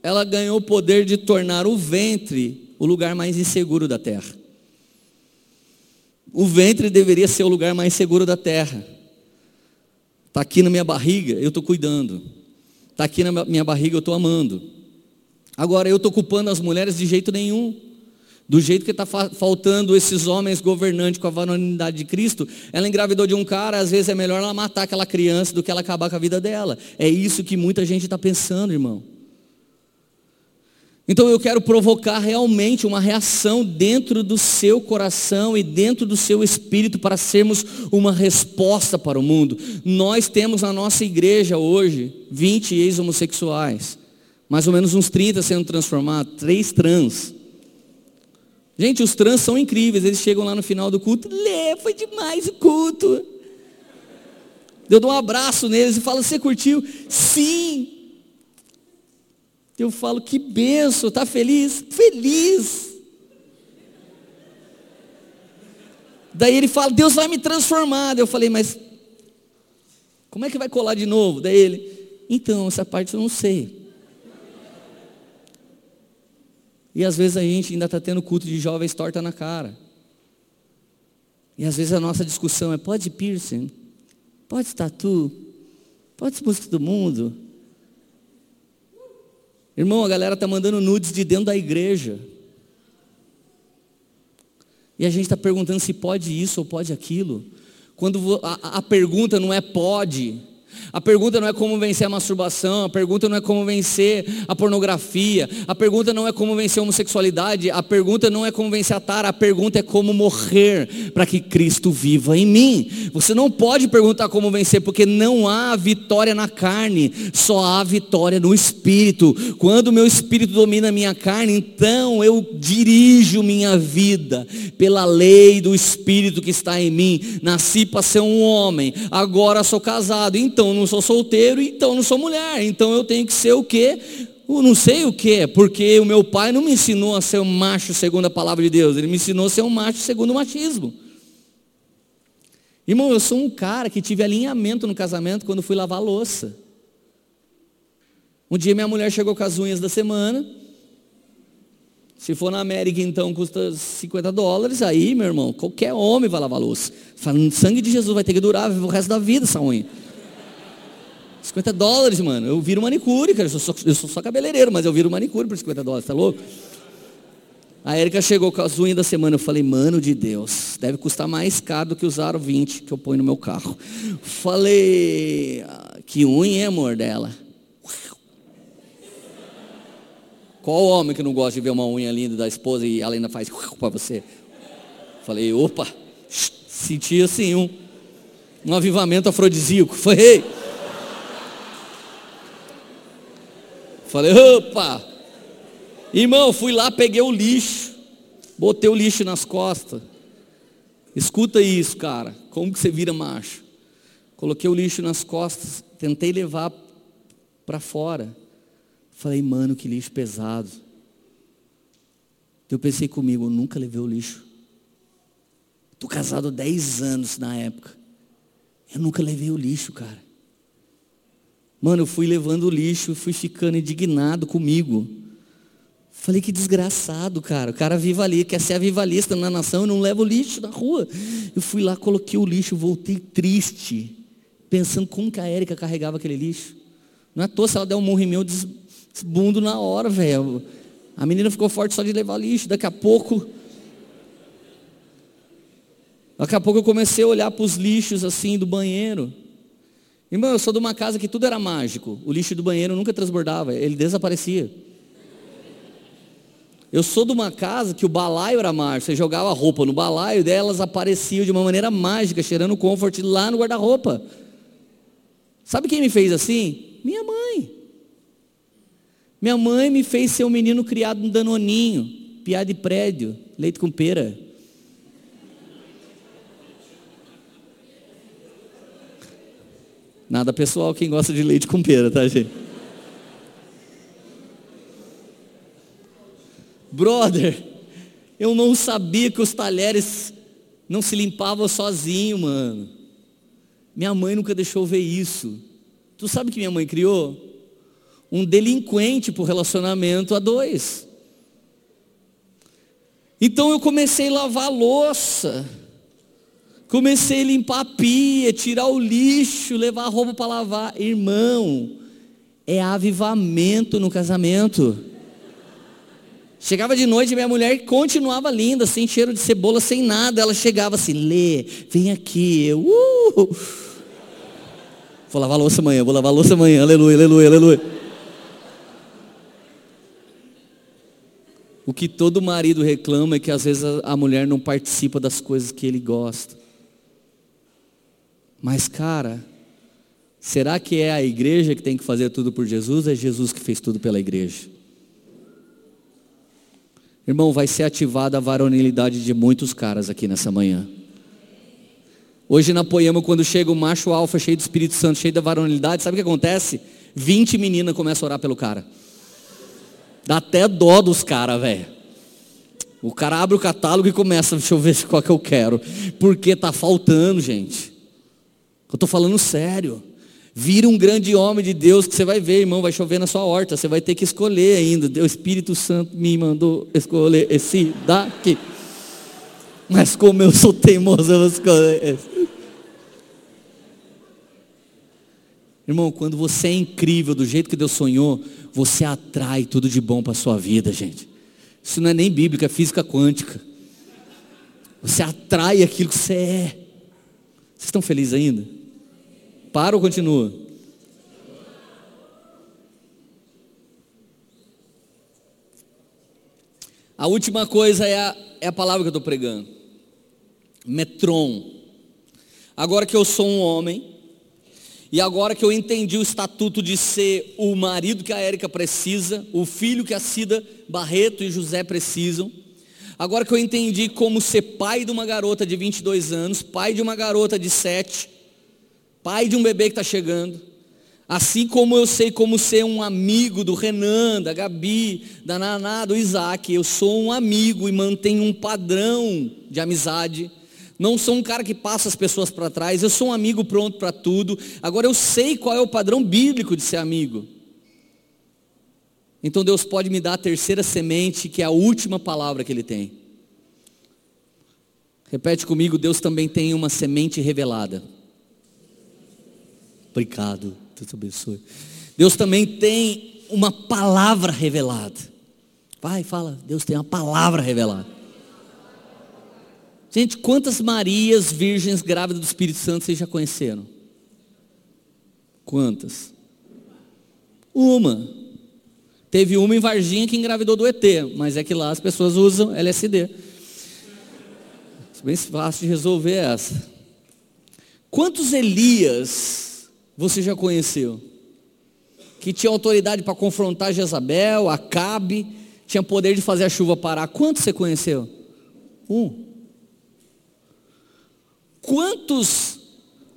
B: ela ganhou o poder de tornar o ventre o lugar mais inseguro da terra. O ventre deveria ser o lugar mais seguro da terra. Está aqui na minha barriga, eu estou cuidando. Está aqui na minha barriga, eu estou amando. Agora, eu estou culpando as mulheres de jeito nenhum. Do jeito que está faltando esses homens governantes com a varonilidade de Cristo, ela engravidou de um cara, às vezes é melhor ela matar aquela criança do que ela acabar com a vida dela. É isso que muita gente está pensando, irmão. Então eu quero provocar realmente uma reação dentro do seu coração e dentro do seu espírito para sermos uma resposta para o mundo. Nós temos na nossa igreja hoje 20 ex-homossexuais, mais ou menos uns 30 sendo transformados, três trans. Gente, os trans são incríveis, eles chegam lá no final do culto, lê, foi demais o culto. Eu dou um abraço neles e falo, você curtiu? Sim, eu falo, que benção, está feliz? Feliz. Daí ele fala, Deus vai me transformar. Daí eu falei, mas como é que vai colar de novo? Daí ele, então, essa parte eu não sei. E às vezes a gente ainda está tendo culto de jovens torta na cara. E às vezes a nossa discussão é, pode piercing? Pode tatu? Pode música do mundo? Irmão, a galera está mandando nudes de dentro da igreja. E a gente está perguntando se pode isso ou pode aquilo. Quando a, a pergunta não é pode, a pergunta não é como vencer a masturbação, a pergunta não é como vencer a pornografia, a pergunta não é como vencer a homossexualidade, a pergunta não é como vencer a tara, a pergunta é como morrer para que Cristo viva em mim. Você não pode perguntar como vencer, porque não há vitória na carne, só há vitória no espírito. Quando o meu espírito domina a minha carne, então eu dirijo minha vida pela lei do espírito que está em mim. Nasci para ser um homem, agora sou casado, então não sou solteiro, então não sou mulher. Então eu tenho que ser o quê? Eu não sei o que, porque o meu pai não me ensinou a ser um macho segundo a palavra de Deus, ele me ensinou a ser um macho segundo o machismo. Irmão, eu sou um cara que tive alinhamento no casamento quando fui lavar louça. Um dia minha mulher chegou com as unhas da semana. Se for na América, então custa 50 dólares. Aí, meu irmão, qualquer homem vai lavar louça. Falando, sangue de Jesus vai ter que durar o resto da vida essa unha. 50 dólares, mano. Eu viro manicure, cara. Eu sou, eu sou só cabeleireiro, mas eu viro manicure por 50 dólares, tá louco? A Erika chegou com as unhas da semana. Eu falei, mano de Deus, deve custar mais caro do que usar o 20 que eu ponho no meu carro. Falei, ah, que unha é, amor, dela? Qual homem que não gosta de ver uma unha linda da esposa e ela ainda faz para você? Falei, opa, senti assim um, um avivamento afrodisíaco. Falei, Falei, opa! Irmão, fui lá, peguei o lixo, botei o lixo nas costas. Escuta isso, cara. Como que você vira macho? Coloquei o lixo nas costas, tentei levar para fora. Falei, mano, que lixo pesado. Eu pensei comigo, eu nunca levei o lixo. Estou casado há 10 anos na época. Eu nunca levei o lixo, cara. Mano, eu fui levando o lixo, fui ficando indignado comigo. Falei que desgraçado, cara. O cara viva ali, quer ser avivalista na nação e não leva o lixo na rua. Eu fui lá, coloquei o lixo, voltei triste, pensando como que a Érica carregava aquele lixo. Não é à toa se ela der um eu desbundo na hora, velho. A menina ficou forte só de levar lixo. Daqui a pouco. Daqui a pouco eu comecei a olhar para os lixos assim do banheiro. Irmão, eu sou de uma casa que tudo era mágico. O lixo do banheiro nunca transbordava, ele desaparecia. Eu sou de uma casa que o balaio era mágico. Você jogava roupa no balaio, delas apareciam de uma maneira mágica, cheirando comfort lá no guarda-roupa. Sabe quem me fez assim? Minha mãe. Minha mãe me fez ser um menino criado no danoninho, piada de prédio, leite com pera. Nada pessoal, quem gosta de leite com pera, tá, gente? Brother, eu não sabia que os talheres não se limpavam sozinho, mano. Minha mãe nunca deixou ver isso. Tu sabe que minha mãe criou? Um delinquente por relacionamento a dois. Então eu comecei a lavar a louça. Comecei a limpar a pia, tirar o lixo, levar a roupa para lavar. Irmão, é avivamento no casamento. Chegava de noite, minha mulher continuava linda, sem cheiro de cebola, sem nada. Ela chegava assim, Lê, vem aqui. Eu, uh! Vou lavar a louça amanhã, vou lavar a louça amanhã. Aleluia, aleluia, aleluia. O que todo marido reclama é que às vezes a mulher não participa das coisas que ele gosta. Mas, cara, será que é a igreja que tem que fazer tudo por Jesus ou é Jesus que fez tudo pela igreja? Irmão, vai ser ativada a varonilidade de muitos caras aqui nessa manhã. Hoje na Poema, quando chega o macho alfa cheio do Espírito Santo, cheio da varonilidade, sabe o que acontece? 20 meninas começam a orar pelo cara. Dá até dó dos caras, velho. O cara abre o catálogo e começa, deixa eu ver qual que eu quero. Porque tá faltando, gente. Eu tô falando sério. Vira um grande homem de Deus que você vai ver, irmão, vai chover na sua horta. Você vai ter que escolher ainda. O Espírito Santo me mandou escolher esse daqui. Mas como eu sou teimoso, eu vou escolher esse. Irmão, quando você é incrível do jeito que Deus sonhou, você atrai tudo de bom para a sua vida, gente. Isso não é nem bíblica, é física quântica. Você atrai aquilo que você é. Vocês estão felizes ainda? Para ou continua? A última coisa é a, é a palavra que eu estou pregando. Metron. Agora que eu sou um homem, e agora que eu entendi o estatuto de ser o marido que a Érica precisa, o filho que a Cida Barreto e José precisam, agora que eu entendi como ser pai de uma garota de 22 anos, pai de uma garota de 7, pai de um bebê que está chegando, assim como eu sei como ser um amigo do Renan, da Gabi, da Naná, do Isaac, eu sou um amigo e mantenho um padrão de amizade não sou um cara que passa as pessoas para trás, eu sou um amigo pronto para tudo. Agora eu sei qual é o padrão bíblico de ser amigo. Então Deus pode me dar a terceira semente, que é a última palavra que Ele tem. Repete comigo, Deus também tem uma semente revelada. Obrigado, Deus abençoe. Deus também tem uma palavra revelada. Vai, fala, Deus tem uma palavra revelada. Gente, quantas Marias virgens grávidas do Espírito Santo vocês já conheceram? Quantas? Uma. Teve uma em Varginha que engravidou do ET, mas é que lá as pessoas usam LSD. É bem fácil de resolver essa. Quantos Elias você já conheceu? Que tinha autoridade para confrontar Jezabel, Acabe, tinha poder de fazer a chuva parar. Quantos você conheceu? Um. Quantos,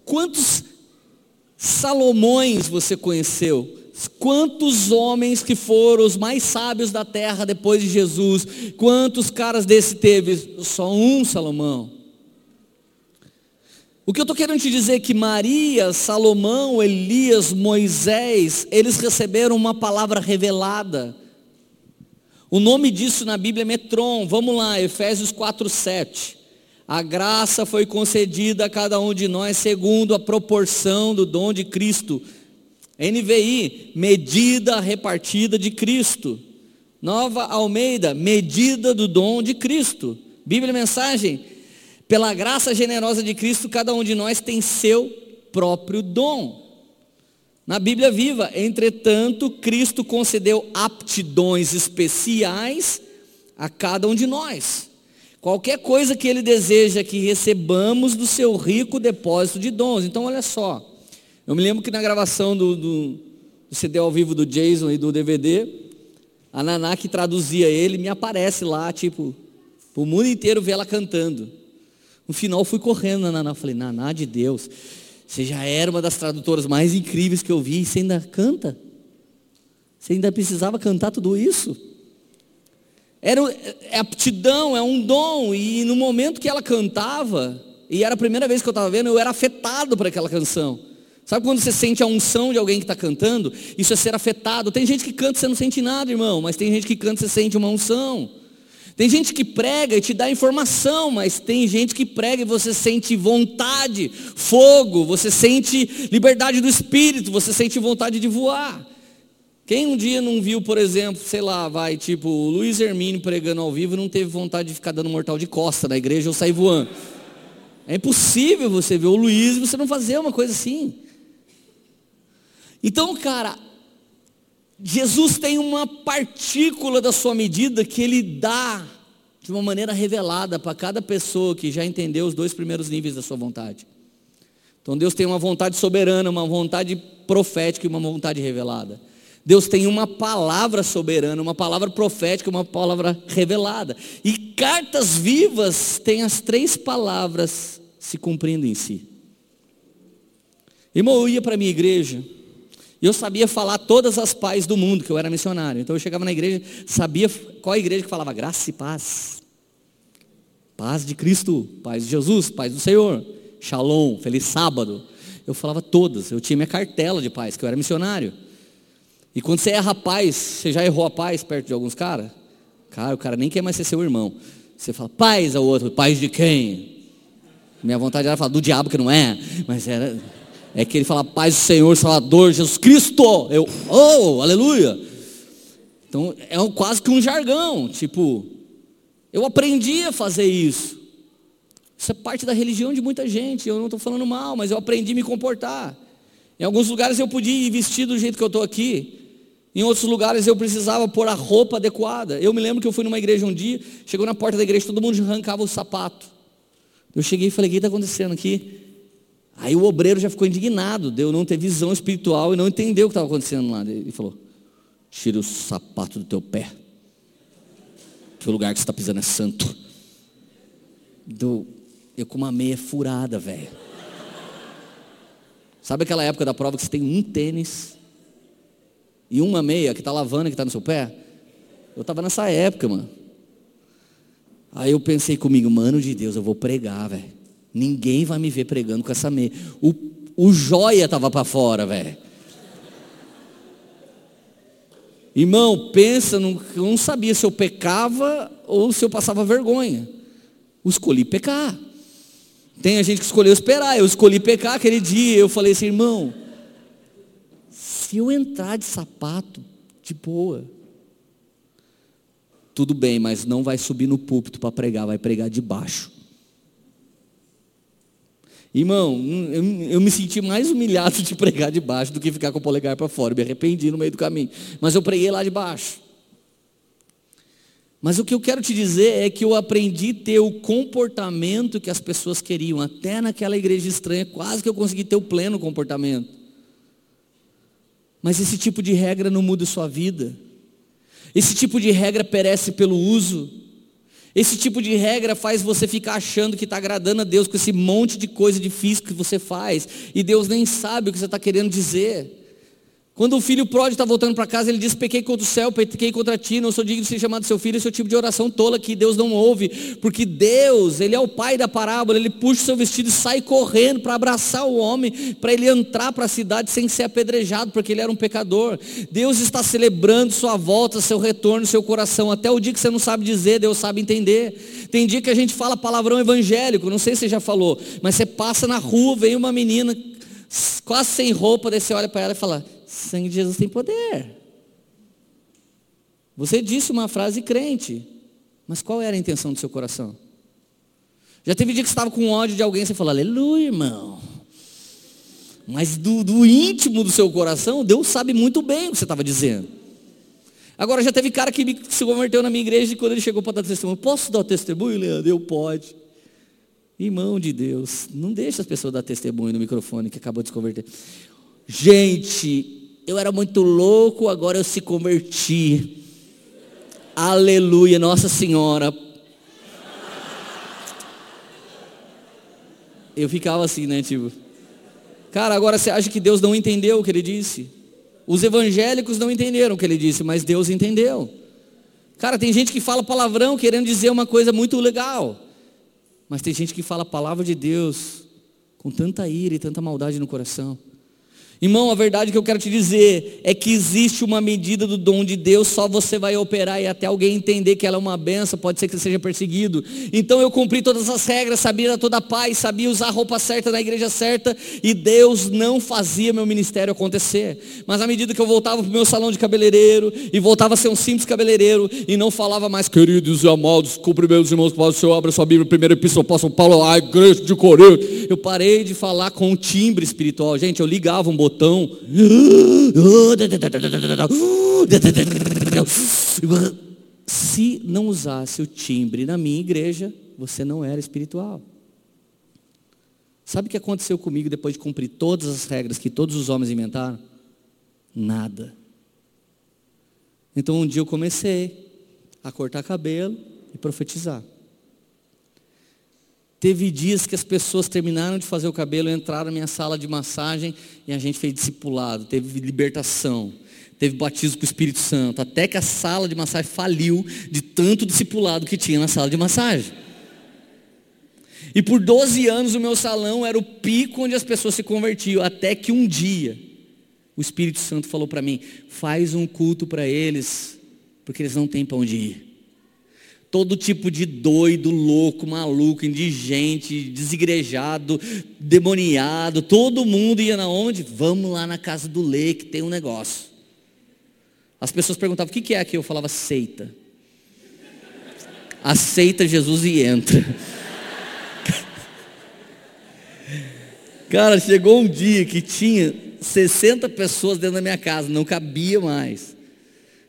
B: quantos Salomões você conheceu? Quantos homens que foram os mais sábios da terra depois de Jesus? Quantos caras desse teve? Só um Salomão. O que eu estou querendo te dizer é que Maria, Salomão, Elias, Moisés, eles receberam uma palavra revelada. O nome disso na Bíblia é Metron. Vamos lá, Efésios 4, 7. A graça foi concedida a cada um de nós segundo a proporção do dom de Cristo. NVI, medida repartida de Cristo. Nova Almeida, medida do dom de Cristo. Bíblia Mensagem, pela graça generosa de Cristo, cada um de nós tem seu próprio dom. Na Bíblia Viva, entretanto, Cristo concedeu aptidões especiais a cada um de nós. Qualquer coisa que ele deseja que recebamos do seu rico depósito de dons. Então, olha só. Eu me lembro que na gravação do, do, do CD ao vivo do Jason e do DVD, a Naná que traduzia ele me aparece lá, tipo, o mundo inteiro vê ela cantando. No final fui correndo na Naná, falei, Naná de Deus, você já era uma das tradutoras mais incríveis que eu vi, e você ainda canta? Você ainda precisava cantar tudo isso? Era é aptidão, é um dom. E no momento que ela cantava, e era a primeira vez que eu estava vendo, eu era afetado por aquela canção. Sabe quando você sente a unção de alguém que está cantando? Isso é ser afetado. Tem gente que canta e você não sente nada, irmão, mas tem gente que canta e você sente uma unção. Tem gente que prega e te dá informação, mas tem gente que prega e você sente vontade, fogo, você sente liberdade do espírito, você sente vontade de voar. Quem um dia não viu, por exemplo, sei lá, vai, tipo, o Luiz Hermínio pregando ao vivo não teve vontade de ficar dando mortal de costa na igreja ou sair voando? É impossível você ver o Luiz e você não fazer uma coisa assim. Então, cara, Jesus tem uma partícula da sua medida que ele dá de uma maneira revelada para cada pessoa que já entendeu os dois primeiros níveis da sua vontade. Então Deus tem uma vontade soberana, uma vontade profética e uma vontade revelada. Deus tem uma palavra soberana, uma palavra profética, uma palavra revelada. E cartas vivas têm as três palavras se cumprindo em si. Irmão, eu ia para a minha igreja e eu sabia falar todas as paz do mundo, que eu era missionário. Então eu chegava na igreja, sabia qual a igreja que falava graça e paz. Paz de Cristo, paz de Jesus, paz do Senhor. Shalom, feliz sábado. Eu falava todas, eu tinha minha cartela de paz, que eu era missionário. E quando você erra paz, você já errou a paz perto de alguns caras? Cara, o cara nem quer mais ser seu irmão. Você fala, paz ao outro, paz de quem? Minha vontade era falar do diabo que não é, mas era é que ele fala paz do Senhor, Salvador, Jesus Cristo. Eu, oh, aleluia. Então é um, quase que um jargão, tipo, eu aprendi a fazer isso. Isso é parte da religião de muita gente. Eu não estou falando mal, mas eu aprendi a me comportar. Em alguns lugares eu podia ir vestido do jeito que eu estou aqui. Em outros lugares eu precisava pôr a roupa adequada. Eu me lembro que eu fui numa igreja um dia, chegou na porta da igreja, todo mundo arrancava o sapato. Eu cheguei e falei, o que está acontecendo aqui? Aí o obreiro já ficou indignado, deu não ter visão espiritual e não entendeu o que estava acontecendo lá. Ele falou: tira o sapato do teu pé, que o lugar que você está pisando é santo. Do, eu com uma meia furada, velho. Sabe aquela época da prova que você tem um tênis e uma meia que está lavando que está no seu pé? Eu estava nessa época, mano. Aí eu pensei comigo, mano de Deus, eu vou pregar, velho. Ninguém vai me ver pregando com essa meia. O, o joia estava para fora, velho. Irmão, pensa, não, eu não sabia se eu pecava ou se eu passava vergonha. Eu escolhi pecar. Tem a gente que escolheu esperar, eu escolhi pecar aquele dia. Eu falei assim, irmão, se eu entrar de sapato, de boa, tudo bem, mas não vai subir no púlpito para pregar, vai pregar de baixo. Irmão, eu, eu, me senti mais humilhado de pregar de baixo do que ficar com o polegar para fora. Me arrependi no meio do caminho. Mas eu preguei lá de baixo. Mas o que eu quero te dizer é que eu aprendi a ter o comportamento que as pessoas queriam. Até naquela igreja estranha, quase que eu consegui ter o pleno comportamento. Mas esse tipo de regra não muda sua vida. Esse tipo de regra perece pelo uso. Esse tipo de regra faz você ficar achando que está agradando a Deus com esse monte de coisa difícil que você faz. E Deus nem sabe o que você está querendo dizer. Quando o filho pródigo está voltando para casa, ele diz: Pequei contra o céu, pequei contra ti, não sou digno de ser chamado seu filho. Esse é o tipo de oração tola que Deus não ouve, porque Deus, Ele é o pai da parábola, ele puxa o seu vestido e sai correndo para abraçar o homem, para ele entrar para a cidade sem ser apedrejado, porque ele era um pecador. Deus está celebrando sua volta, seu retorno, seu coração, até o dia que você não sabe dizer, Deus sabe entender. Tem dia que a gente fala palavrão evangélico, não sei se você já falou, mas você passa na rua, vem uma menina quase sem roupa, daí você olha para ela e fala sangue de Jesus tem poder. Você disse uma frase crente, mas qual era a intenção do seu coração? Já teve dia que você estava com ódio de alguém, você falou, aleluia, irmão. Mas do, do íntimo do seu coração, Deus sabe muito bem o que você estava dizendo. Agora, já teve cara que me, se converteu na minha igreja e quando ele chegou para dar testemunho, posso dar o testemunho, Leandro? Eu pode. Irmão de Deus, não deixa as pessoas dar testemunho no microfone que acabou de se converter. Gente, eu era muito louco, agora eu se converti. Aleluia, Nossa Senhora. Eu ficava assim, né, tipo. Cara, agora você acha que Deus não entendeu o que ele disse? Os evangélicos não entenderam o que ele disse, mas Deus entendeu. Cara, tem gente que fala palavrão querendo dizer uma coisa muito legal. Mas tem gente que fala a palavra de Deus com tanta ira e tanta maldade no coração. Irmão, a verdade que eu quero te dizer é que existe uma medida do dom de Deus, só você vai operar e até alguém entender que ela é uma benção, pode ser que seja perseguido. Então eu cumpri todas as regras, sabia toda a paz, sabia usar a roupa certa na igreja certa, e Deus não fazia meu ministério acontecer. Mas à medida que eu voltava para o meu salão de cabeleireiro, e voltava a ser um simples cabeleireiro, e não falava mais, queridos e amados, cumprimentos irmãos, paz o Senhor, abra sua Bíblia, primeiro epístola, apóstolo Paulo, a igreja de Corinto. Eu parei de falar com um timbre espiritual. Gente, eu ligava um botão botão. Se não usasse o timbre na minha igreja, você não era espiritual. Sabe o que aconteceu comigo depois de cumprir todas as regras que todos os homens inventaram? Nada. Então um dia eu comecei a cortar cabelo e profetizar. Teve dias que as pessoas terminaram de fazer o cabelo, entraram na minha sala de massagem e a gente fez discipulado, teve libertação, teve batismo com o Espírito Santo, até que a sala de massagem faliu de tanto discipulado que tinha na sala de massagem. E por 12 anos o meu salão era o pico onde as pessoas se convertiam, até que um dia o Espírito Santo falou para mim: faz um culto para eles, porque eles não têm para onde ir. Todo tipo de doido, louco, maluco, indigente, desigrejado, demoniado, todo mundo ia na onde? Vamos lá na casa do Lê que tem um negócio. As pessoas perguntavam o que é aqui, eu falava seita. Aceita Jesus e entra. Cara, chegou um dia que tinha 60 pessoas dentro da minha casa, não cabia mais.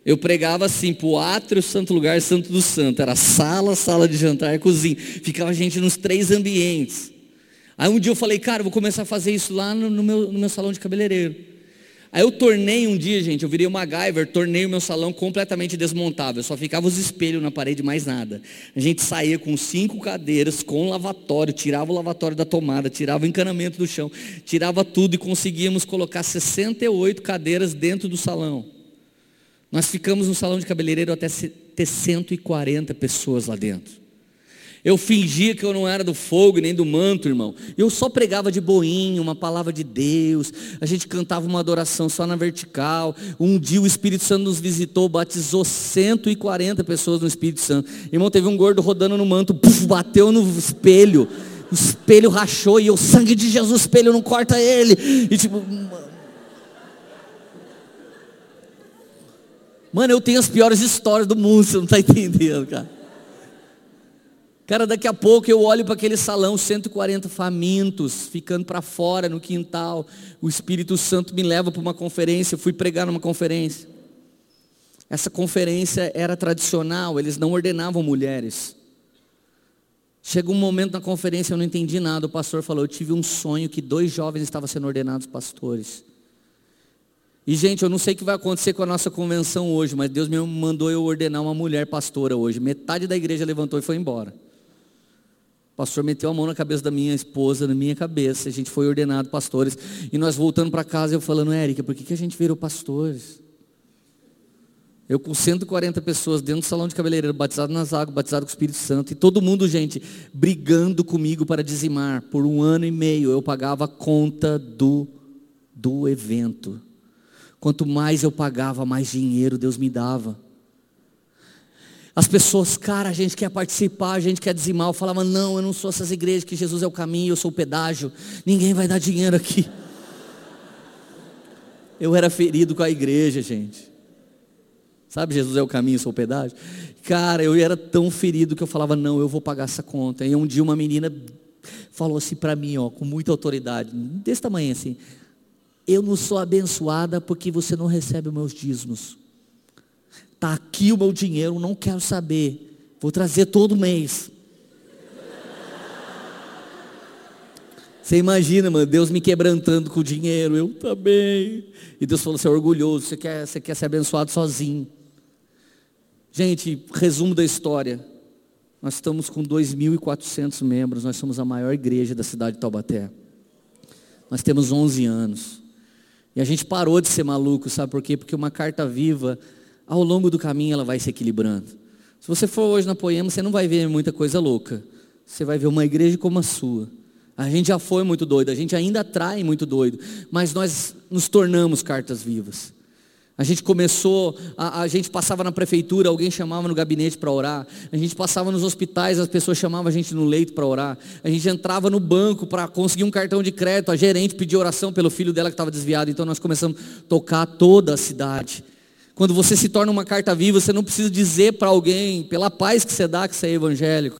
B: Eu pregava assim, para o átrio, santo lugar, santo do santo. Era sala, sala de jantar, cozinha. Ficava a gente nos três ambientes. Aí um dia eu falei, cara, eu vou começar a fazer isso lá no, no, meu, no meu salão de cabeleireiro. Aí eu tornei um dia, gente, eu virei uma MacGyver, tornei o meu salão completamente desmontável. Só ficava os espelhos na parede, mais nada. A gente saía com cinco cadeiras, com lavatório, tirava o lavatório da tomada, tirava o encanamento do chão, tirava tudo e conseguíamos colocar 68 cadeiras dentro do salão. Nós ficamos no salão de cabeleireiro até ter 140 pessoas lá dentro. Eu fingia que eu não era do fogo nem do manto, irmão. Eu só pregava de boinho, uma palavra de Deus. A gente cantava uma adoração só na vertical. Um dia o Espírito Santo nos visitou, batizou 140 pessoas no Espírito Santo. Irmão, teve um gordo rodando no manto, puf, bateu no espelho. O espelho rachou e o sangue de Jesus, espelho não corta ele. E tipo, Mano, eu tenho as piores histórias do mundo, você não está entendendo, cara. Cara, daqui a pouco eu olho para aquele salão, 140 famintos, ficando para fora no quintal. O Espírito Santo me leva para uma conferência, eu fui pregar numa conferência. Essa conferência era tradicional, eles não ordenavam mulheres. Chega um momento na conferência, eu não entendi nada. O pastor falou: Eu tive um sonho que dois jovens estavam sendo ordenados pastores. E, gente, eu não sei o que vai acontecer com a nossa convenção hoje, mas Deus me mandou eu ordenar uma mulher pastora hoje. Metade da igreja levantou e foi embora. O pastor meteu a mão na cabeça da minha esposa, na minha cabeça. A gente foi ordenado pastores. E nós voltando para casa, eu falando, Érica, por que, que a gente virou pastores? Eu com 140 pessoas dentro do salão de cabeleireiro, batizado nas águas, batizado com o Espírito Santo, e todo mundo, gente, brigando comigo para dizimar. Por um ano e meio eu pagava a conta do, do evento. Quanto mais eu pagava, mais dinheiro Deus me dava. As pessoas, cara, a gente quer participar, a gente quer dizimar. Eu falava, não, eu não sou essas igrejas que Jesus é o caminho, eu sou o pedágio. Ninguém vai dar dinheiro aqui. Eu era ferido com a igreja, gente. Sabe, Jesus é o caminho, eu sou o pedágio. Cara, eu era tão ferido que eu falava, não, eu vou pagar essa conta. E um dia uma menina falou assim para mim, ó, com muita autoridade, desse tamanho assim, eu não sou abençoada porque você não recebe os meus dízimos. Está aqui o meu dinheiro, não quero saber. Vou trazer todo mês. Você imagina, mano, Deus me quebrantando com o dinheiro, eu também. E Deus falou, você é orgulhoso, você quer, você quer ser abençoado sozinho. Gente, resumo da história. Nós estamos com 2.400 membros, nós somos a maior igreja da cidade de Taubaté. Nós temos 11 anos. E a gente parou de ser maluco, sabe por quê? Porque uma carta viva ao longo do caminho ela vai se equilibrando. Se você for hoje na Poema, você não vai ver muita coisa louca. Você vai ver uma igreja como a sua. A gente já foi muito doido, a gente ainda atrai muito doido, mas nós nos tornamos cartas vivas. A gente começou, a, a, gente passava na prefeitura, alguém chamava no gabinete para orar. A gente passava nos hospitais, as pessoas chamavam a gente no leito para orar. A gente entrava no banco para conseguir um cartão de crédito. A gerente pediu oração pelo filho dela que estava desviado. Então nós começamos a tocar toda a cidade. Quando você se torna uma carta viva, você não precisa dizer para alguém, pela paz que você dá, que você é evangélico.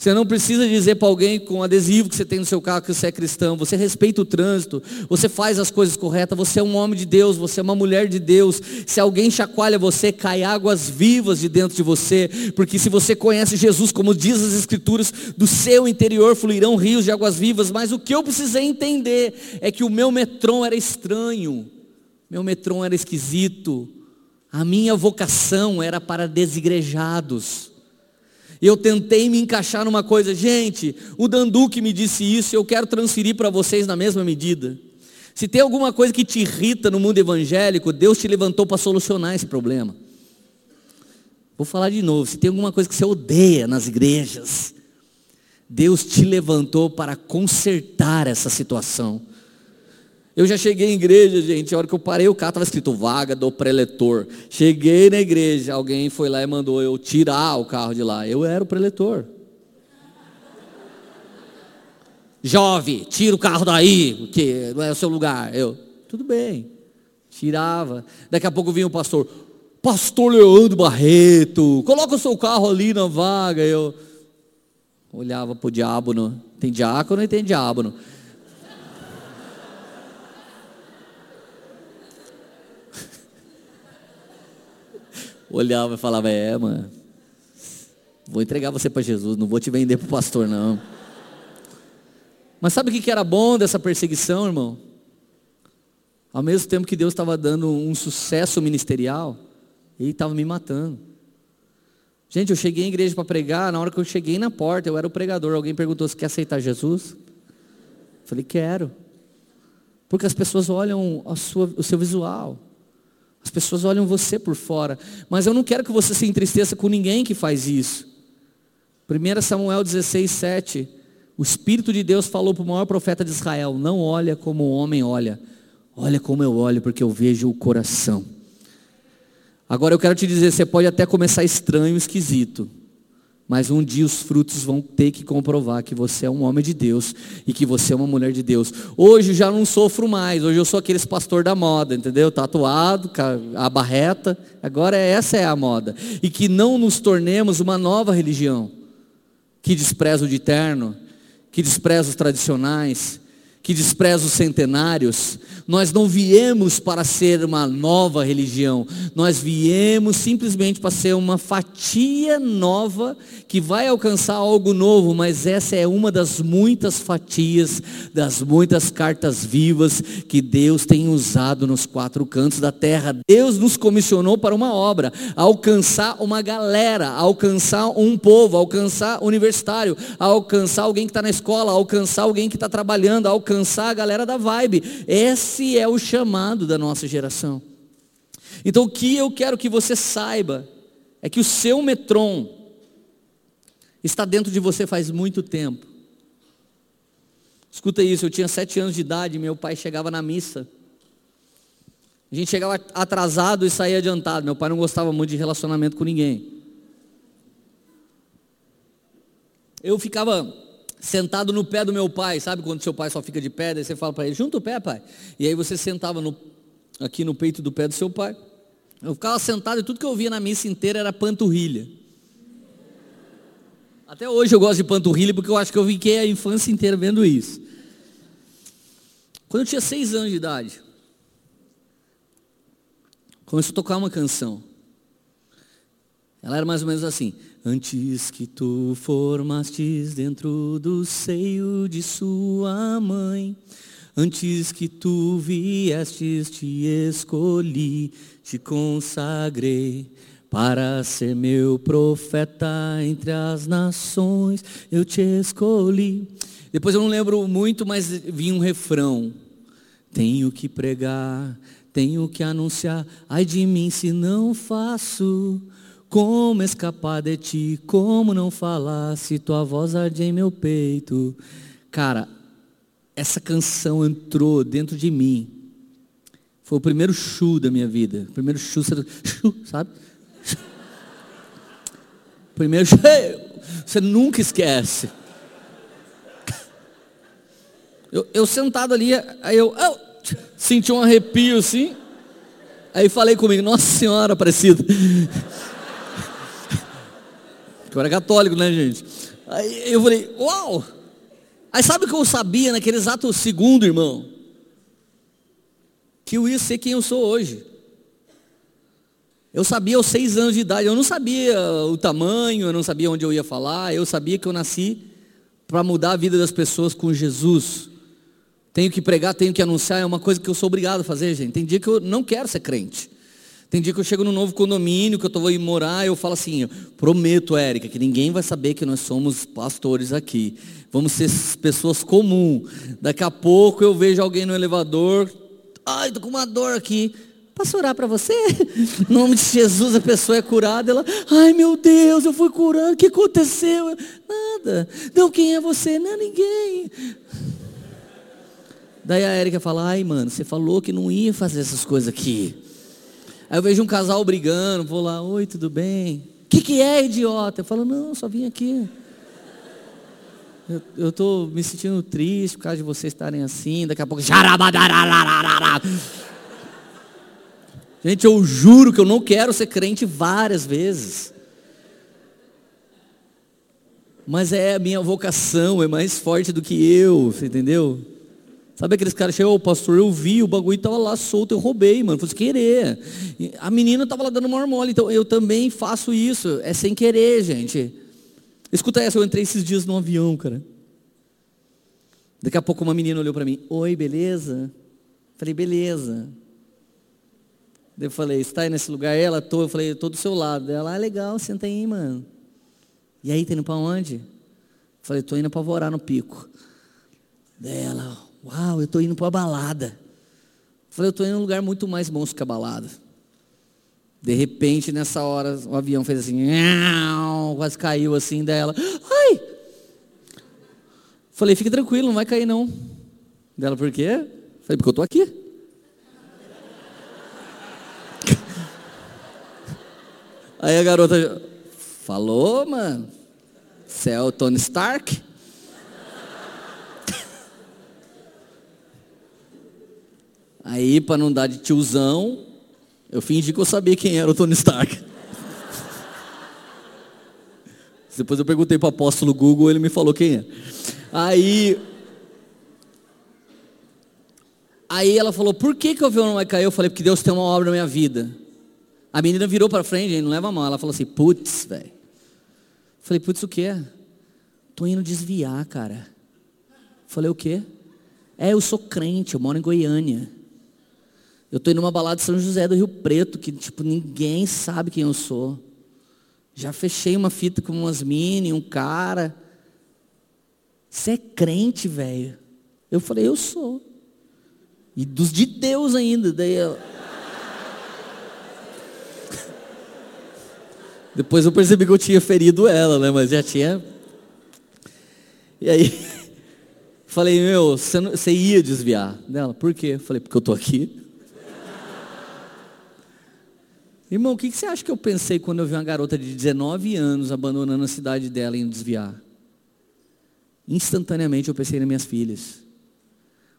B: Você não precisa dizer para alguém com adesivo que você tem no seu carro que você é cristão. Você respeita o trânsito, você faz as coisas corretas, você é um homem de Deus, você é uma mulher de Deus. Se alguém chacoalha você, cai águas vivas de dentro de você, porque se você conhece Jesus, como diz as Escrituras, do seu interior fluirão rios de águas vivas. Mas o que eu precisei entender é que o meu metrô era estranho, meu metrô era esquisito, a minha vocação era para desigrejados. E eu tentei me encaixar numa coisa, gente, o Dandu que me disse isso, eu quero transferir para vocês na mesma medida. Se tem alguma coisa que te irrita no mundo evangélico, Deus te levantou para solucionar esse problema. Vou falar de novo, se tem alguma coisa que você odeia nas igrejas, Deus te levantou para consertar essa situação. Eu já cheguei em igreja, gente, a hora que eu parei o carro estava escrito vaga do preletor. Cheguei na igreja, alguém foi lá e mandou eu tirar o carro de lá. Eu era o preletor. Jovem, tira o carro daí, porque não é o seu lugar. Eu, tudo bem. Tirava. Daqui a pouco vinha o pastor, pastor Leandro Barreto, coloca o seu carro ali na vaga. Eu olhava para o diabo, tem diácono e tem diabo. Olhava e falava: É, mano, vou entregar você para Jesus, não vou te vender para o pastor, não. Mas sabe o que era bom dessa perseguição, irmão? Ao mesmo tempo que Deus estava dando um sucesso ministerial, Ele estava me matando. Gente, eu cheguei em igreja para pregar, na hora que eu cheguei na porta, eu era o pregador. Alguém perguntou se quer aceitar Jesus? Eu falei, quero. Porque as pessoas olham sua, o seu visual. As pessoas olham você por fora. Mas eu não quero que você se entristeça com ninguém que faz isso. 1 Samuel 16, 7. O Espírito de Deus falou para o maior profeta de Israel: Não olha como o homem olha, olha como eu olho, porque eu vejo o coração. Agora eu quero te dizer: você pode até começar estranho, esquisito, mas um dia os frutos vão ter que comprovar que você é um homem de Deus e que você é uma mulher de Deus. Hoje já não sofro mais, hoje eu sou aqueles pastor da moda, entendeu? Tatuado, a barreta, agora essa é a moda. E que não nos tornemos uma nova religião, que despreza o de eterno, que despreza os tradicionais, que despreza os centenários. Nós não viemos para ser uma nova religião, nós viemos simplesmente para ser uma fatia nova que vai alcançar algo novo, mas essa é uma das muitas fatias, das muitas cartas vivas que Deus tem usado nos quatro cantos da terra. Deus nos comissionou para uma obra, alcançar uma galera, alcançar um povo, alcançar universitário, alcançar alguém que está na escola, alcançar alguém que está trabalhando, alcançar a galera da vibe. Esse é o chamado da nossa geração. Então o que eu quero que você saiba é que o seu metron está dentro de você faz muito tempo. Escuta isso, eu tinha sete anos de idade, meu pai chegava na missa. A gente chegava atrasado e saía adiantado. Meu pai não gostava muito de relacionamento com ninguém. Eu ficava sentado no pé do meu pai, sabe quando seu pai só fica de pé, daí você fala para ele, junta o pé, pai. E aí você sentava no, aqui no peito do pé do seu pai. Eu ficava sentado e tudo que eu via na missa inteira era panturrilha. Até hoje eu gosto de panturrilha porque eu acho que eu fiquei a infância inteira vendo isso. Quando eu tinha seis anos de idade, começou a tocar uma canção. Ela era mais ou menos assim. Antes que tu formastes dentro do seio de sua mãe, antes que tu viestes, te escolhi, te consagrei para ser meu profeta entre as nações, eu te escolhi. Depois eu não lembro muito, mas vinha um refrão. Tenho que pregar, tenho que anunciar, ai de mim se não faço como escapar de ti? Como não falar se tua voz arde em meu peito? Cara, essa canção entrou dentro de mim. Foi o primeiro chu da minha vida. O primeiro chu, sabe? Primeiro chu, você nunca esquece. Eu, eu sentado ali, aí eu oh, senti um arrepio assim. Aí falei comigo, Nossa Senhora Aparecida. Que eu era católico, né, gente? Aí eu falei, uau! Aí sabe o que eu sabia naquele exato segundo, irmão? Que eu ia ser quem eu sou hoje. Eu sabia aos seis anos de idade, eu não sabia o tamanho, eu não sabia onde eu ia falar, eu sabia que eu nasci para mudar a vida das pessoas com Jesus. Tenho que pregar, tenho que anunciar, é uma coisa que eu sou obrigado a fazer, gente. Tem dia que eu não quero ser crente. Tem dia que eu chego no novo condomínio, que eu estou indo morar, eu falo assim, prometo, Érica, que ninguém vai saber que nós somos pastores aqui. Vamos ser pessoas comuns. Daqui a pouco eu vejo alguém no elevador, ai, estou com uma dor aqui. Posso orar para você? Em nome de Jesus, a pessoa é curada. Ela, ai meu Deus, eu fui curado. O que aconteceu? Nada. Não, quem é você? Não, ninguém. Daí a Érica fala, ai mano, você falou que não ia fazer essas coisas aqui. Aí eu vejo um casal brigando, vou lá, oi, tudo bem? O que, que é, idiota? Eu falo, não, só vim aqui. Eu estou me sentindo triste por causa de vocês estarem assim, daqui a pouco. Gente, eu juro que eu não quero ser crente várias vezes. Mas é a minha vocação, é mais forte do que eu, você entendeu? Sabe aqueles caras chegam, ô pastor, eu vi, o bagulho estava lá solto, eu roubei, mano, fosse querer. A menina estava lá dando uma mole, então eu também faço isso, é sem querer, gente. Escuta essa, eu entrei esses dias no avião, cara. Daqui a pouco uma menina olhou para mim, oi, beleza? Falei, beleza. Eu falei, está aí nesse lugar? Ela, tô, eu falei, tô do seu lado. Ela, ah, legal, senta aí, mano. E aí, tá indo para onde? Eu falei, tô indo para vorar no pico. Dela, uau, eu tô indo para a balada. Falei, eu tô indo em um lugar muito mais monstro que a balada. De repente, nessa hora, o avião fez assim, quase caiu assim dela. Ai! Falei, fique tranquilo, não vai cair não. Dela, por quê? Falei, porque eu tô aqui. Aí a garota falou, mano, você é o Tony Stark? Aí, para não dar de tiozão, eu fingi que eu sabia quem era o Tony Stark. Depois eu perguntei para o apóstolo Google, ele me falou quem é. Aí, aí ela falou, por que, que o avião não vai cair? Eu falei, porque Deus tem uma obra na minha vida. A menina virou para frente, não leva a mão. Ela falou assim, putz, velho. Falei, putz, o quê? Tô indo desviar, cara. Falei, o quê? É, eu sou crente, eu moro em Goiânia. Eu tô indo numa balada de São José do Rio Preto, que, tipo, ninguém sabe quem eu sou. Já fechei uma fita com umas mini, um cara. Você é crente, velho? Eu falei, eu sou. E dos de Deus ainda. Daí ela... Depois eu percebi que eu tinha ferido ela, né? Mas já tinha. E aí, falei, meu, você ia desviar dela. Por quê? Falei, porque eu tô aqui. Irmão, o que, você acha que eu pensei quando eu vi uma garota de 19 anos abandonando a cidade dela e indo desviar? Instantaneamente eu pensei nas minhas filhas.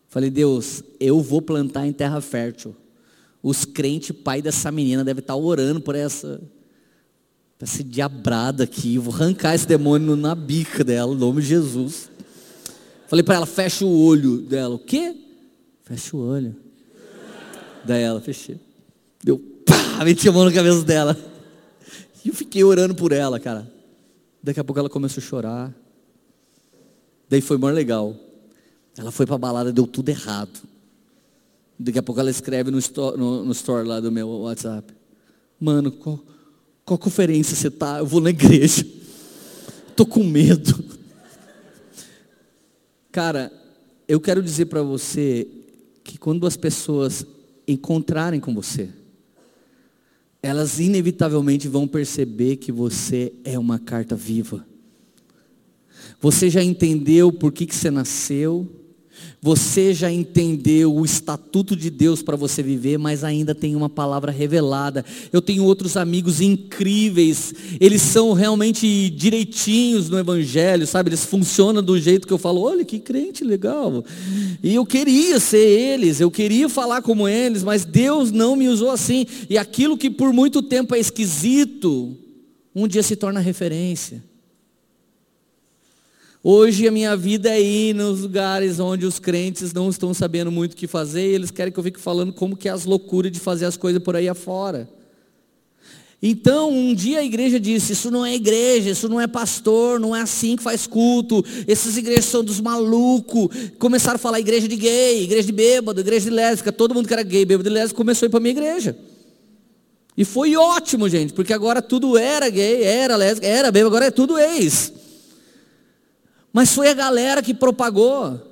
B: Falei, Deus, eu vou plantar em terra fértil. Os crentes, pai dessa menina, deve estar orando por essa essa diabrada aqui, vou arrancar esse demônio na bica dela, no nome de Jesus. Falei para ela, fecha o olho dela. O quê? Fecha o olho. Daí ela, fechei. Deu meti a mão na cabeça dela. E eu fiquei orando por ela, cara. Daqui a pouco ela começou a chorar. Daí foi mais legal. Ela foi pra balada, deu tudo errado. Daqui a pouco ela escreve no store, no, no store lá do meu WhatsApp. Mano, qual, qual conferência você está? Eu vou na igreja. Estou com medo. Cara, eu quero dizer para você que quando as pessoas encontrarem com você, elas inevitavelmente vão perceber que você é uma carta viva. Você já entendeu por que, que você nasceu, você já entendeu o estatuto de Deus para você viver, mas ainda tem uma palavra revelada. Eu tenho outros amigos incríveis, eles são realmente direitinhos no Evangelho, sabe? Eles funcionam do jeito que eu falo, olha que crente legal. E eu queria ser eles, eu queria falar como eles, mas Deus não me usou assim. E aquilo que por muito tempo é esquisito, um dia se torna referência. Hoje a minha vida é ir nos lugares onde os crentes não estão sabendo muito o que fazer e eles querem que eu fique falando como que é as loucuras de fazer as coisas por aí afora. Então, um dia a igreja disse: Isso não é igreja, isso não é pastor, não é assim que faz culto. Essas igrejas são dos malucos. Começaram a falar igreja de gay, igreja de bêbado, igreja de lésbica. Todo mundo que era gay, bêbado e lésbico começou a ir para a minha igreja. E foi ótimo, gente, porque agora tudo era gay, era lésbica, era bêbado, agora é tudo ex. Mas foi a galera que propagou.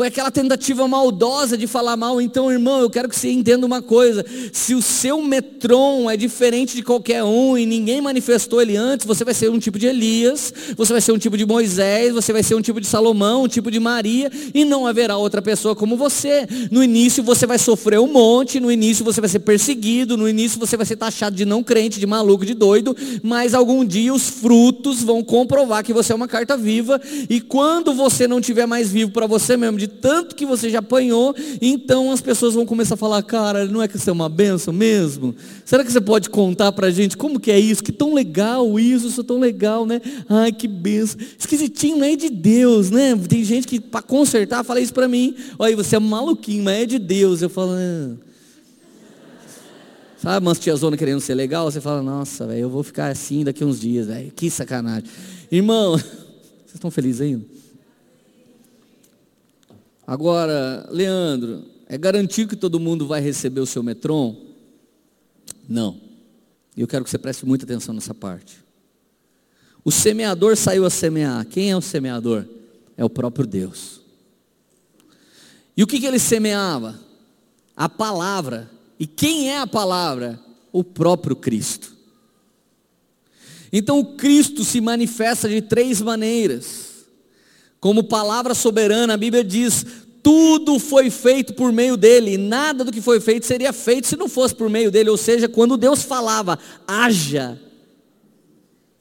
B: Foi aquela tentativa maldosa de falar mal. Então, irmão, eu quero que você entenda uma coisa. Se o seu metron é diferente de qualquer um e ninguém manifestou ele antes, você vai ser um tipo de Elias, você vai ser um tipo de Moisés, você vai ser um tipo de Salomão, um tipo de Maria, e não haverá outra pessoa como você. No início você vai sofrer um monte, no início você vai ser perseguido, no início você vai ser taxado de não crente, de maluco, de doido, mas algum dia os frutos vão comprovar que você é uma carta viva, e quando você não tiver mais vivo para você mesmo, de tanto que você já apanhou, então as pessoas vão começar a falar, cara, não é que isso é uma benção mesmo? Será que você pode contar pra gente como que é isso? Que tão legal isso, isso é tão legal, né? Ai, que benção. Esquisitinho, não é de Deus, né? Tem gente que para consertar fala isso pra mim. Olha, você é maluquinho, mas é de Deus. Eu falo, ah. Sabe umas tiazona querendo ser legal? Você fala, nossa, velho, eu vou ficar assim daqui uns dias, velho. Que sacanagem. Irmão, vocês estão felizes ainda? Agora, Leandro, é garantido que todo mundo vai receber o seu metron? Não. E eu quero que você preste muita atenção nessa parte. O semeador saiu a semear. Quem é o semeador? É o próprio Deus. E o que, que ele semeava? A palavra. E quem é a palavra? O próprio Cristo. Então o Cristo se manifesta de três maneiras. Como palavra soberana, a Bíblia diz: tudo foi feito por meio dele, e nada do que foi feito seria feito se não fosse por meio dele. Ou seja, quando Deus falava, haja,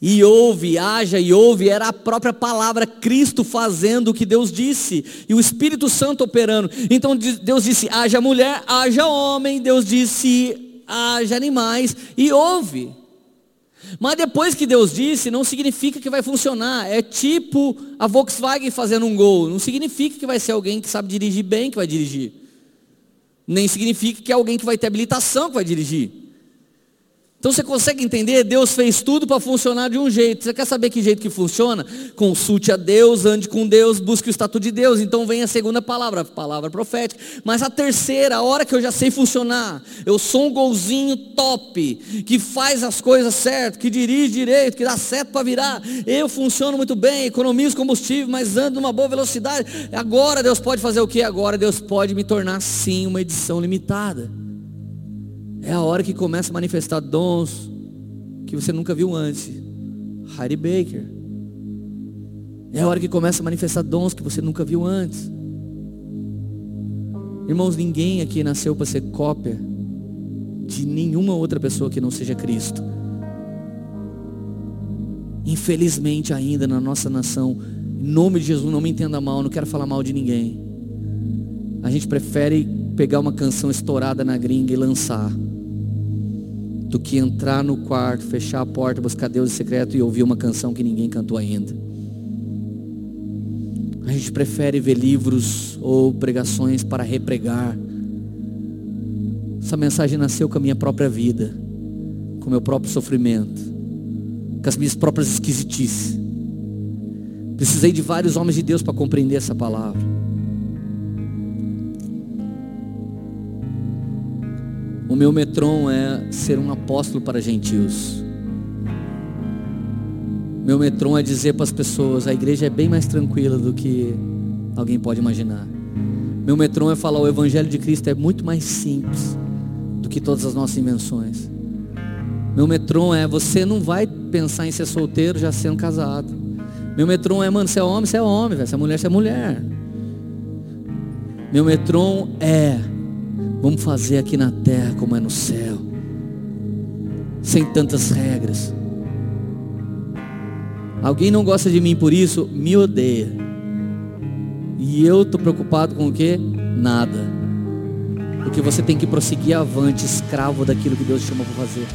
B: e ouve, haja e ouve, era a própria palavra Cristo fazendo o que Deus disse, e o Espírito Santo operando. Então Deus disse: haja mulher, haja homem, Deus disse: haja animais, e ouve. Mas depois que Deus disse, não significa que vai funcionar. É tipo a Volkswagen fazendo um gol. Não significa que vai ser alguém que sabe dirigir bem que vai dirigir. Nem significa que é alguém que vai ter habilitação que vai dirigir. Então você consegue entender? Deus fez tudo para funcionar de um jeito. Você quer saber que jeito que funciona? Consulte a Deus, ande com Deus, busque o estatuto de Deus. Então vem a segunda palavra, palavra profética. Mas a terceira, a hora que eu já sei funcionar, eu sou um golzinho top, que faz as coisas certo, que dirige direito, que dá certo para virar. Eu funciono muito bem, economizo combustível, mas ando numa boa velocidade. Agora Deus pode fazer o que? Agora Deus pode me tornar sim uma edição limitada. É a hora que começa a manifestar dons que você nunca viu antes. Heidi Baker. É a hora que começa a manifestar dons que você nunca viu antes. Irmãos, ninguém aqui nasceu para ser cópia de nenhuma outra pessoa que não seja Cristo. Infelizmente ainda na nossa nação, em nome de Jesus, não me entenda mal, não quero falar mal de ninguém. A gente prefere pegar uma canção estourada na gringa e lançar do que entrar no quarto, fechar a porta, buscar Deus em secreto e ouvir uma canção que ninguém cantou ainda. A gente prefere ver livros ou pregações para repregar. Essa mensagem nasceu com a minha própria vida, com o meu próprio sofrimento, com as minhas próprias esquisitices. Precisei de vários homens de Deus para compreender essa palavra. O meu metron é ser um apóstolo para gentios. Meu metron é dizer para as pessoas, a igreja é bem mais tranquila do que alguém pode imaginar. Meu metron é falar o evangelho de Cristo é muito mais simples do que todas as nossas invenções. Meu metron é você não vai pensar em ser solteiro já sendo casado. Meu metron é, mano, você é homem, você é homem, velho. Você é mulher, você é mulher. Meu metron é Vamos fazer aqui na terra como é no céu, sem tantas regras. Alguém não gosta de mim por isso, me odeia. E eu estou preocupado com o que? Nada. Porque você tem que prosseguir avante, escravo daquilo que Deus te chamou para fazer.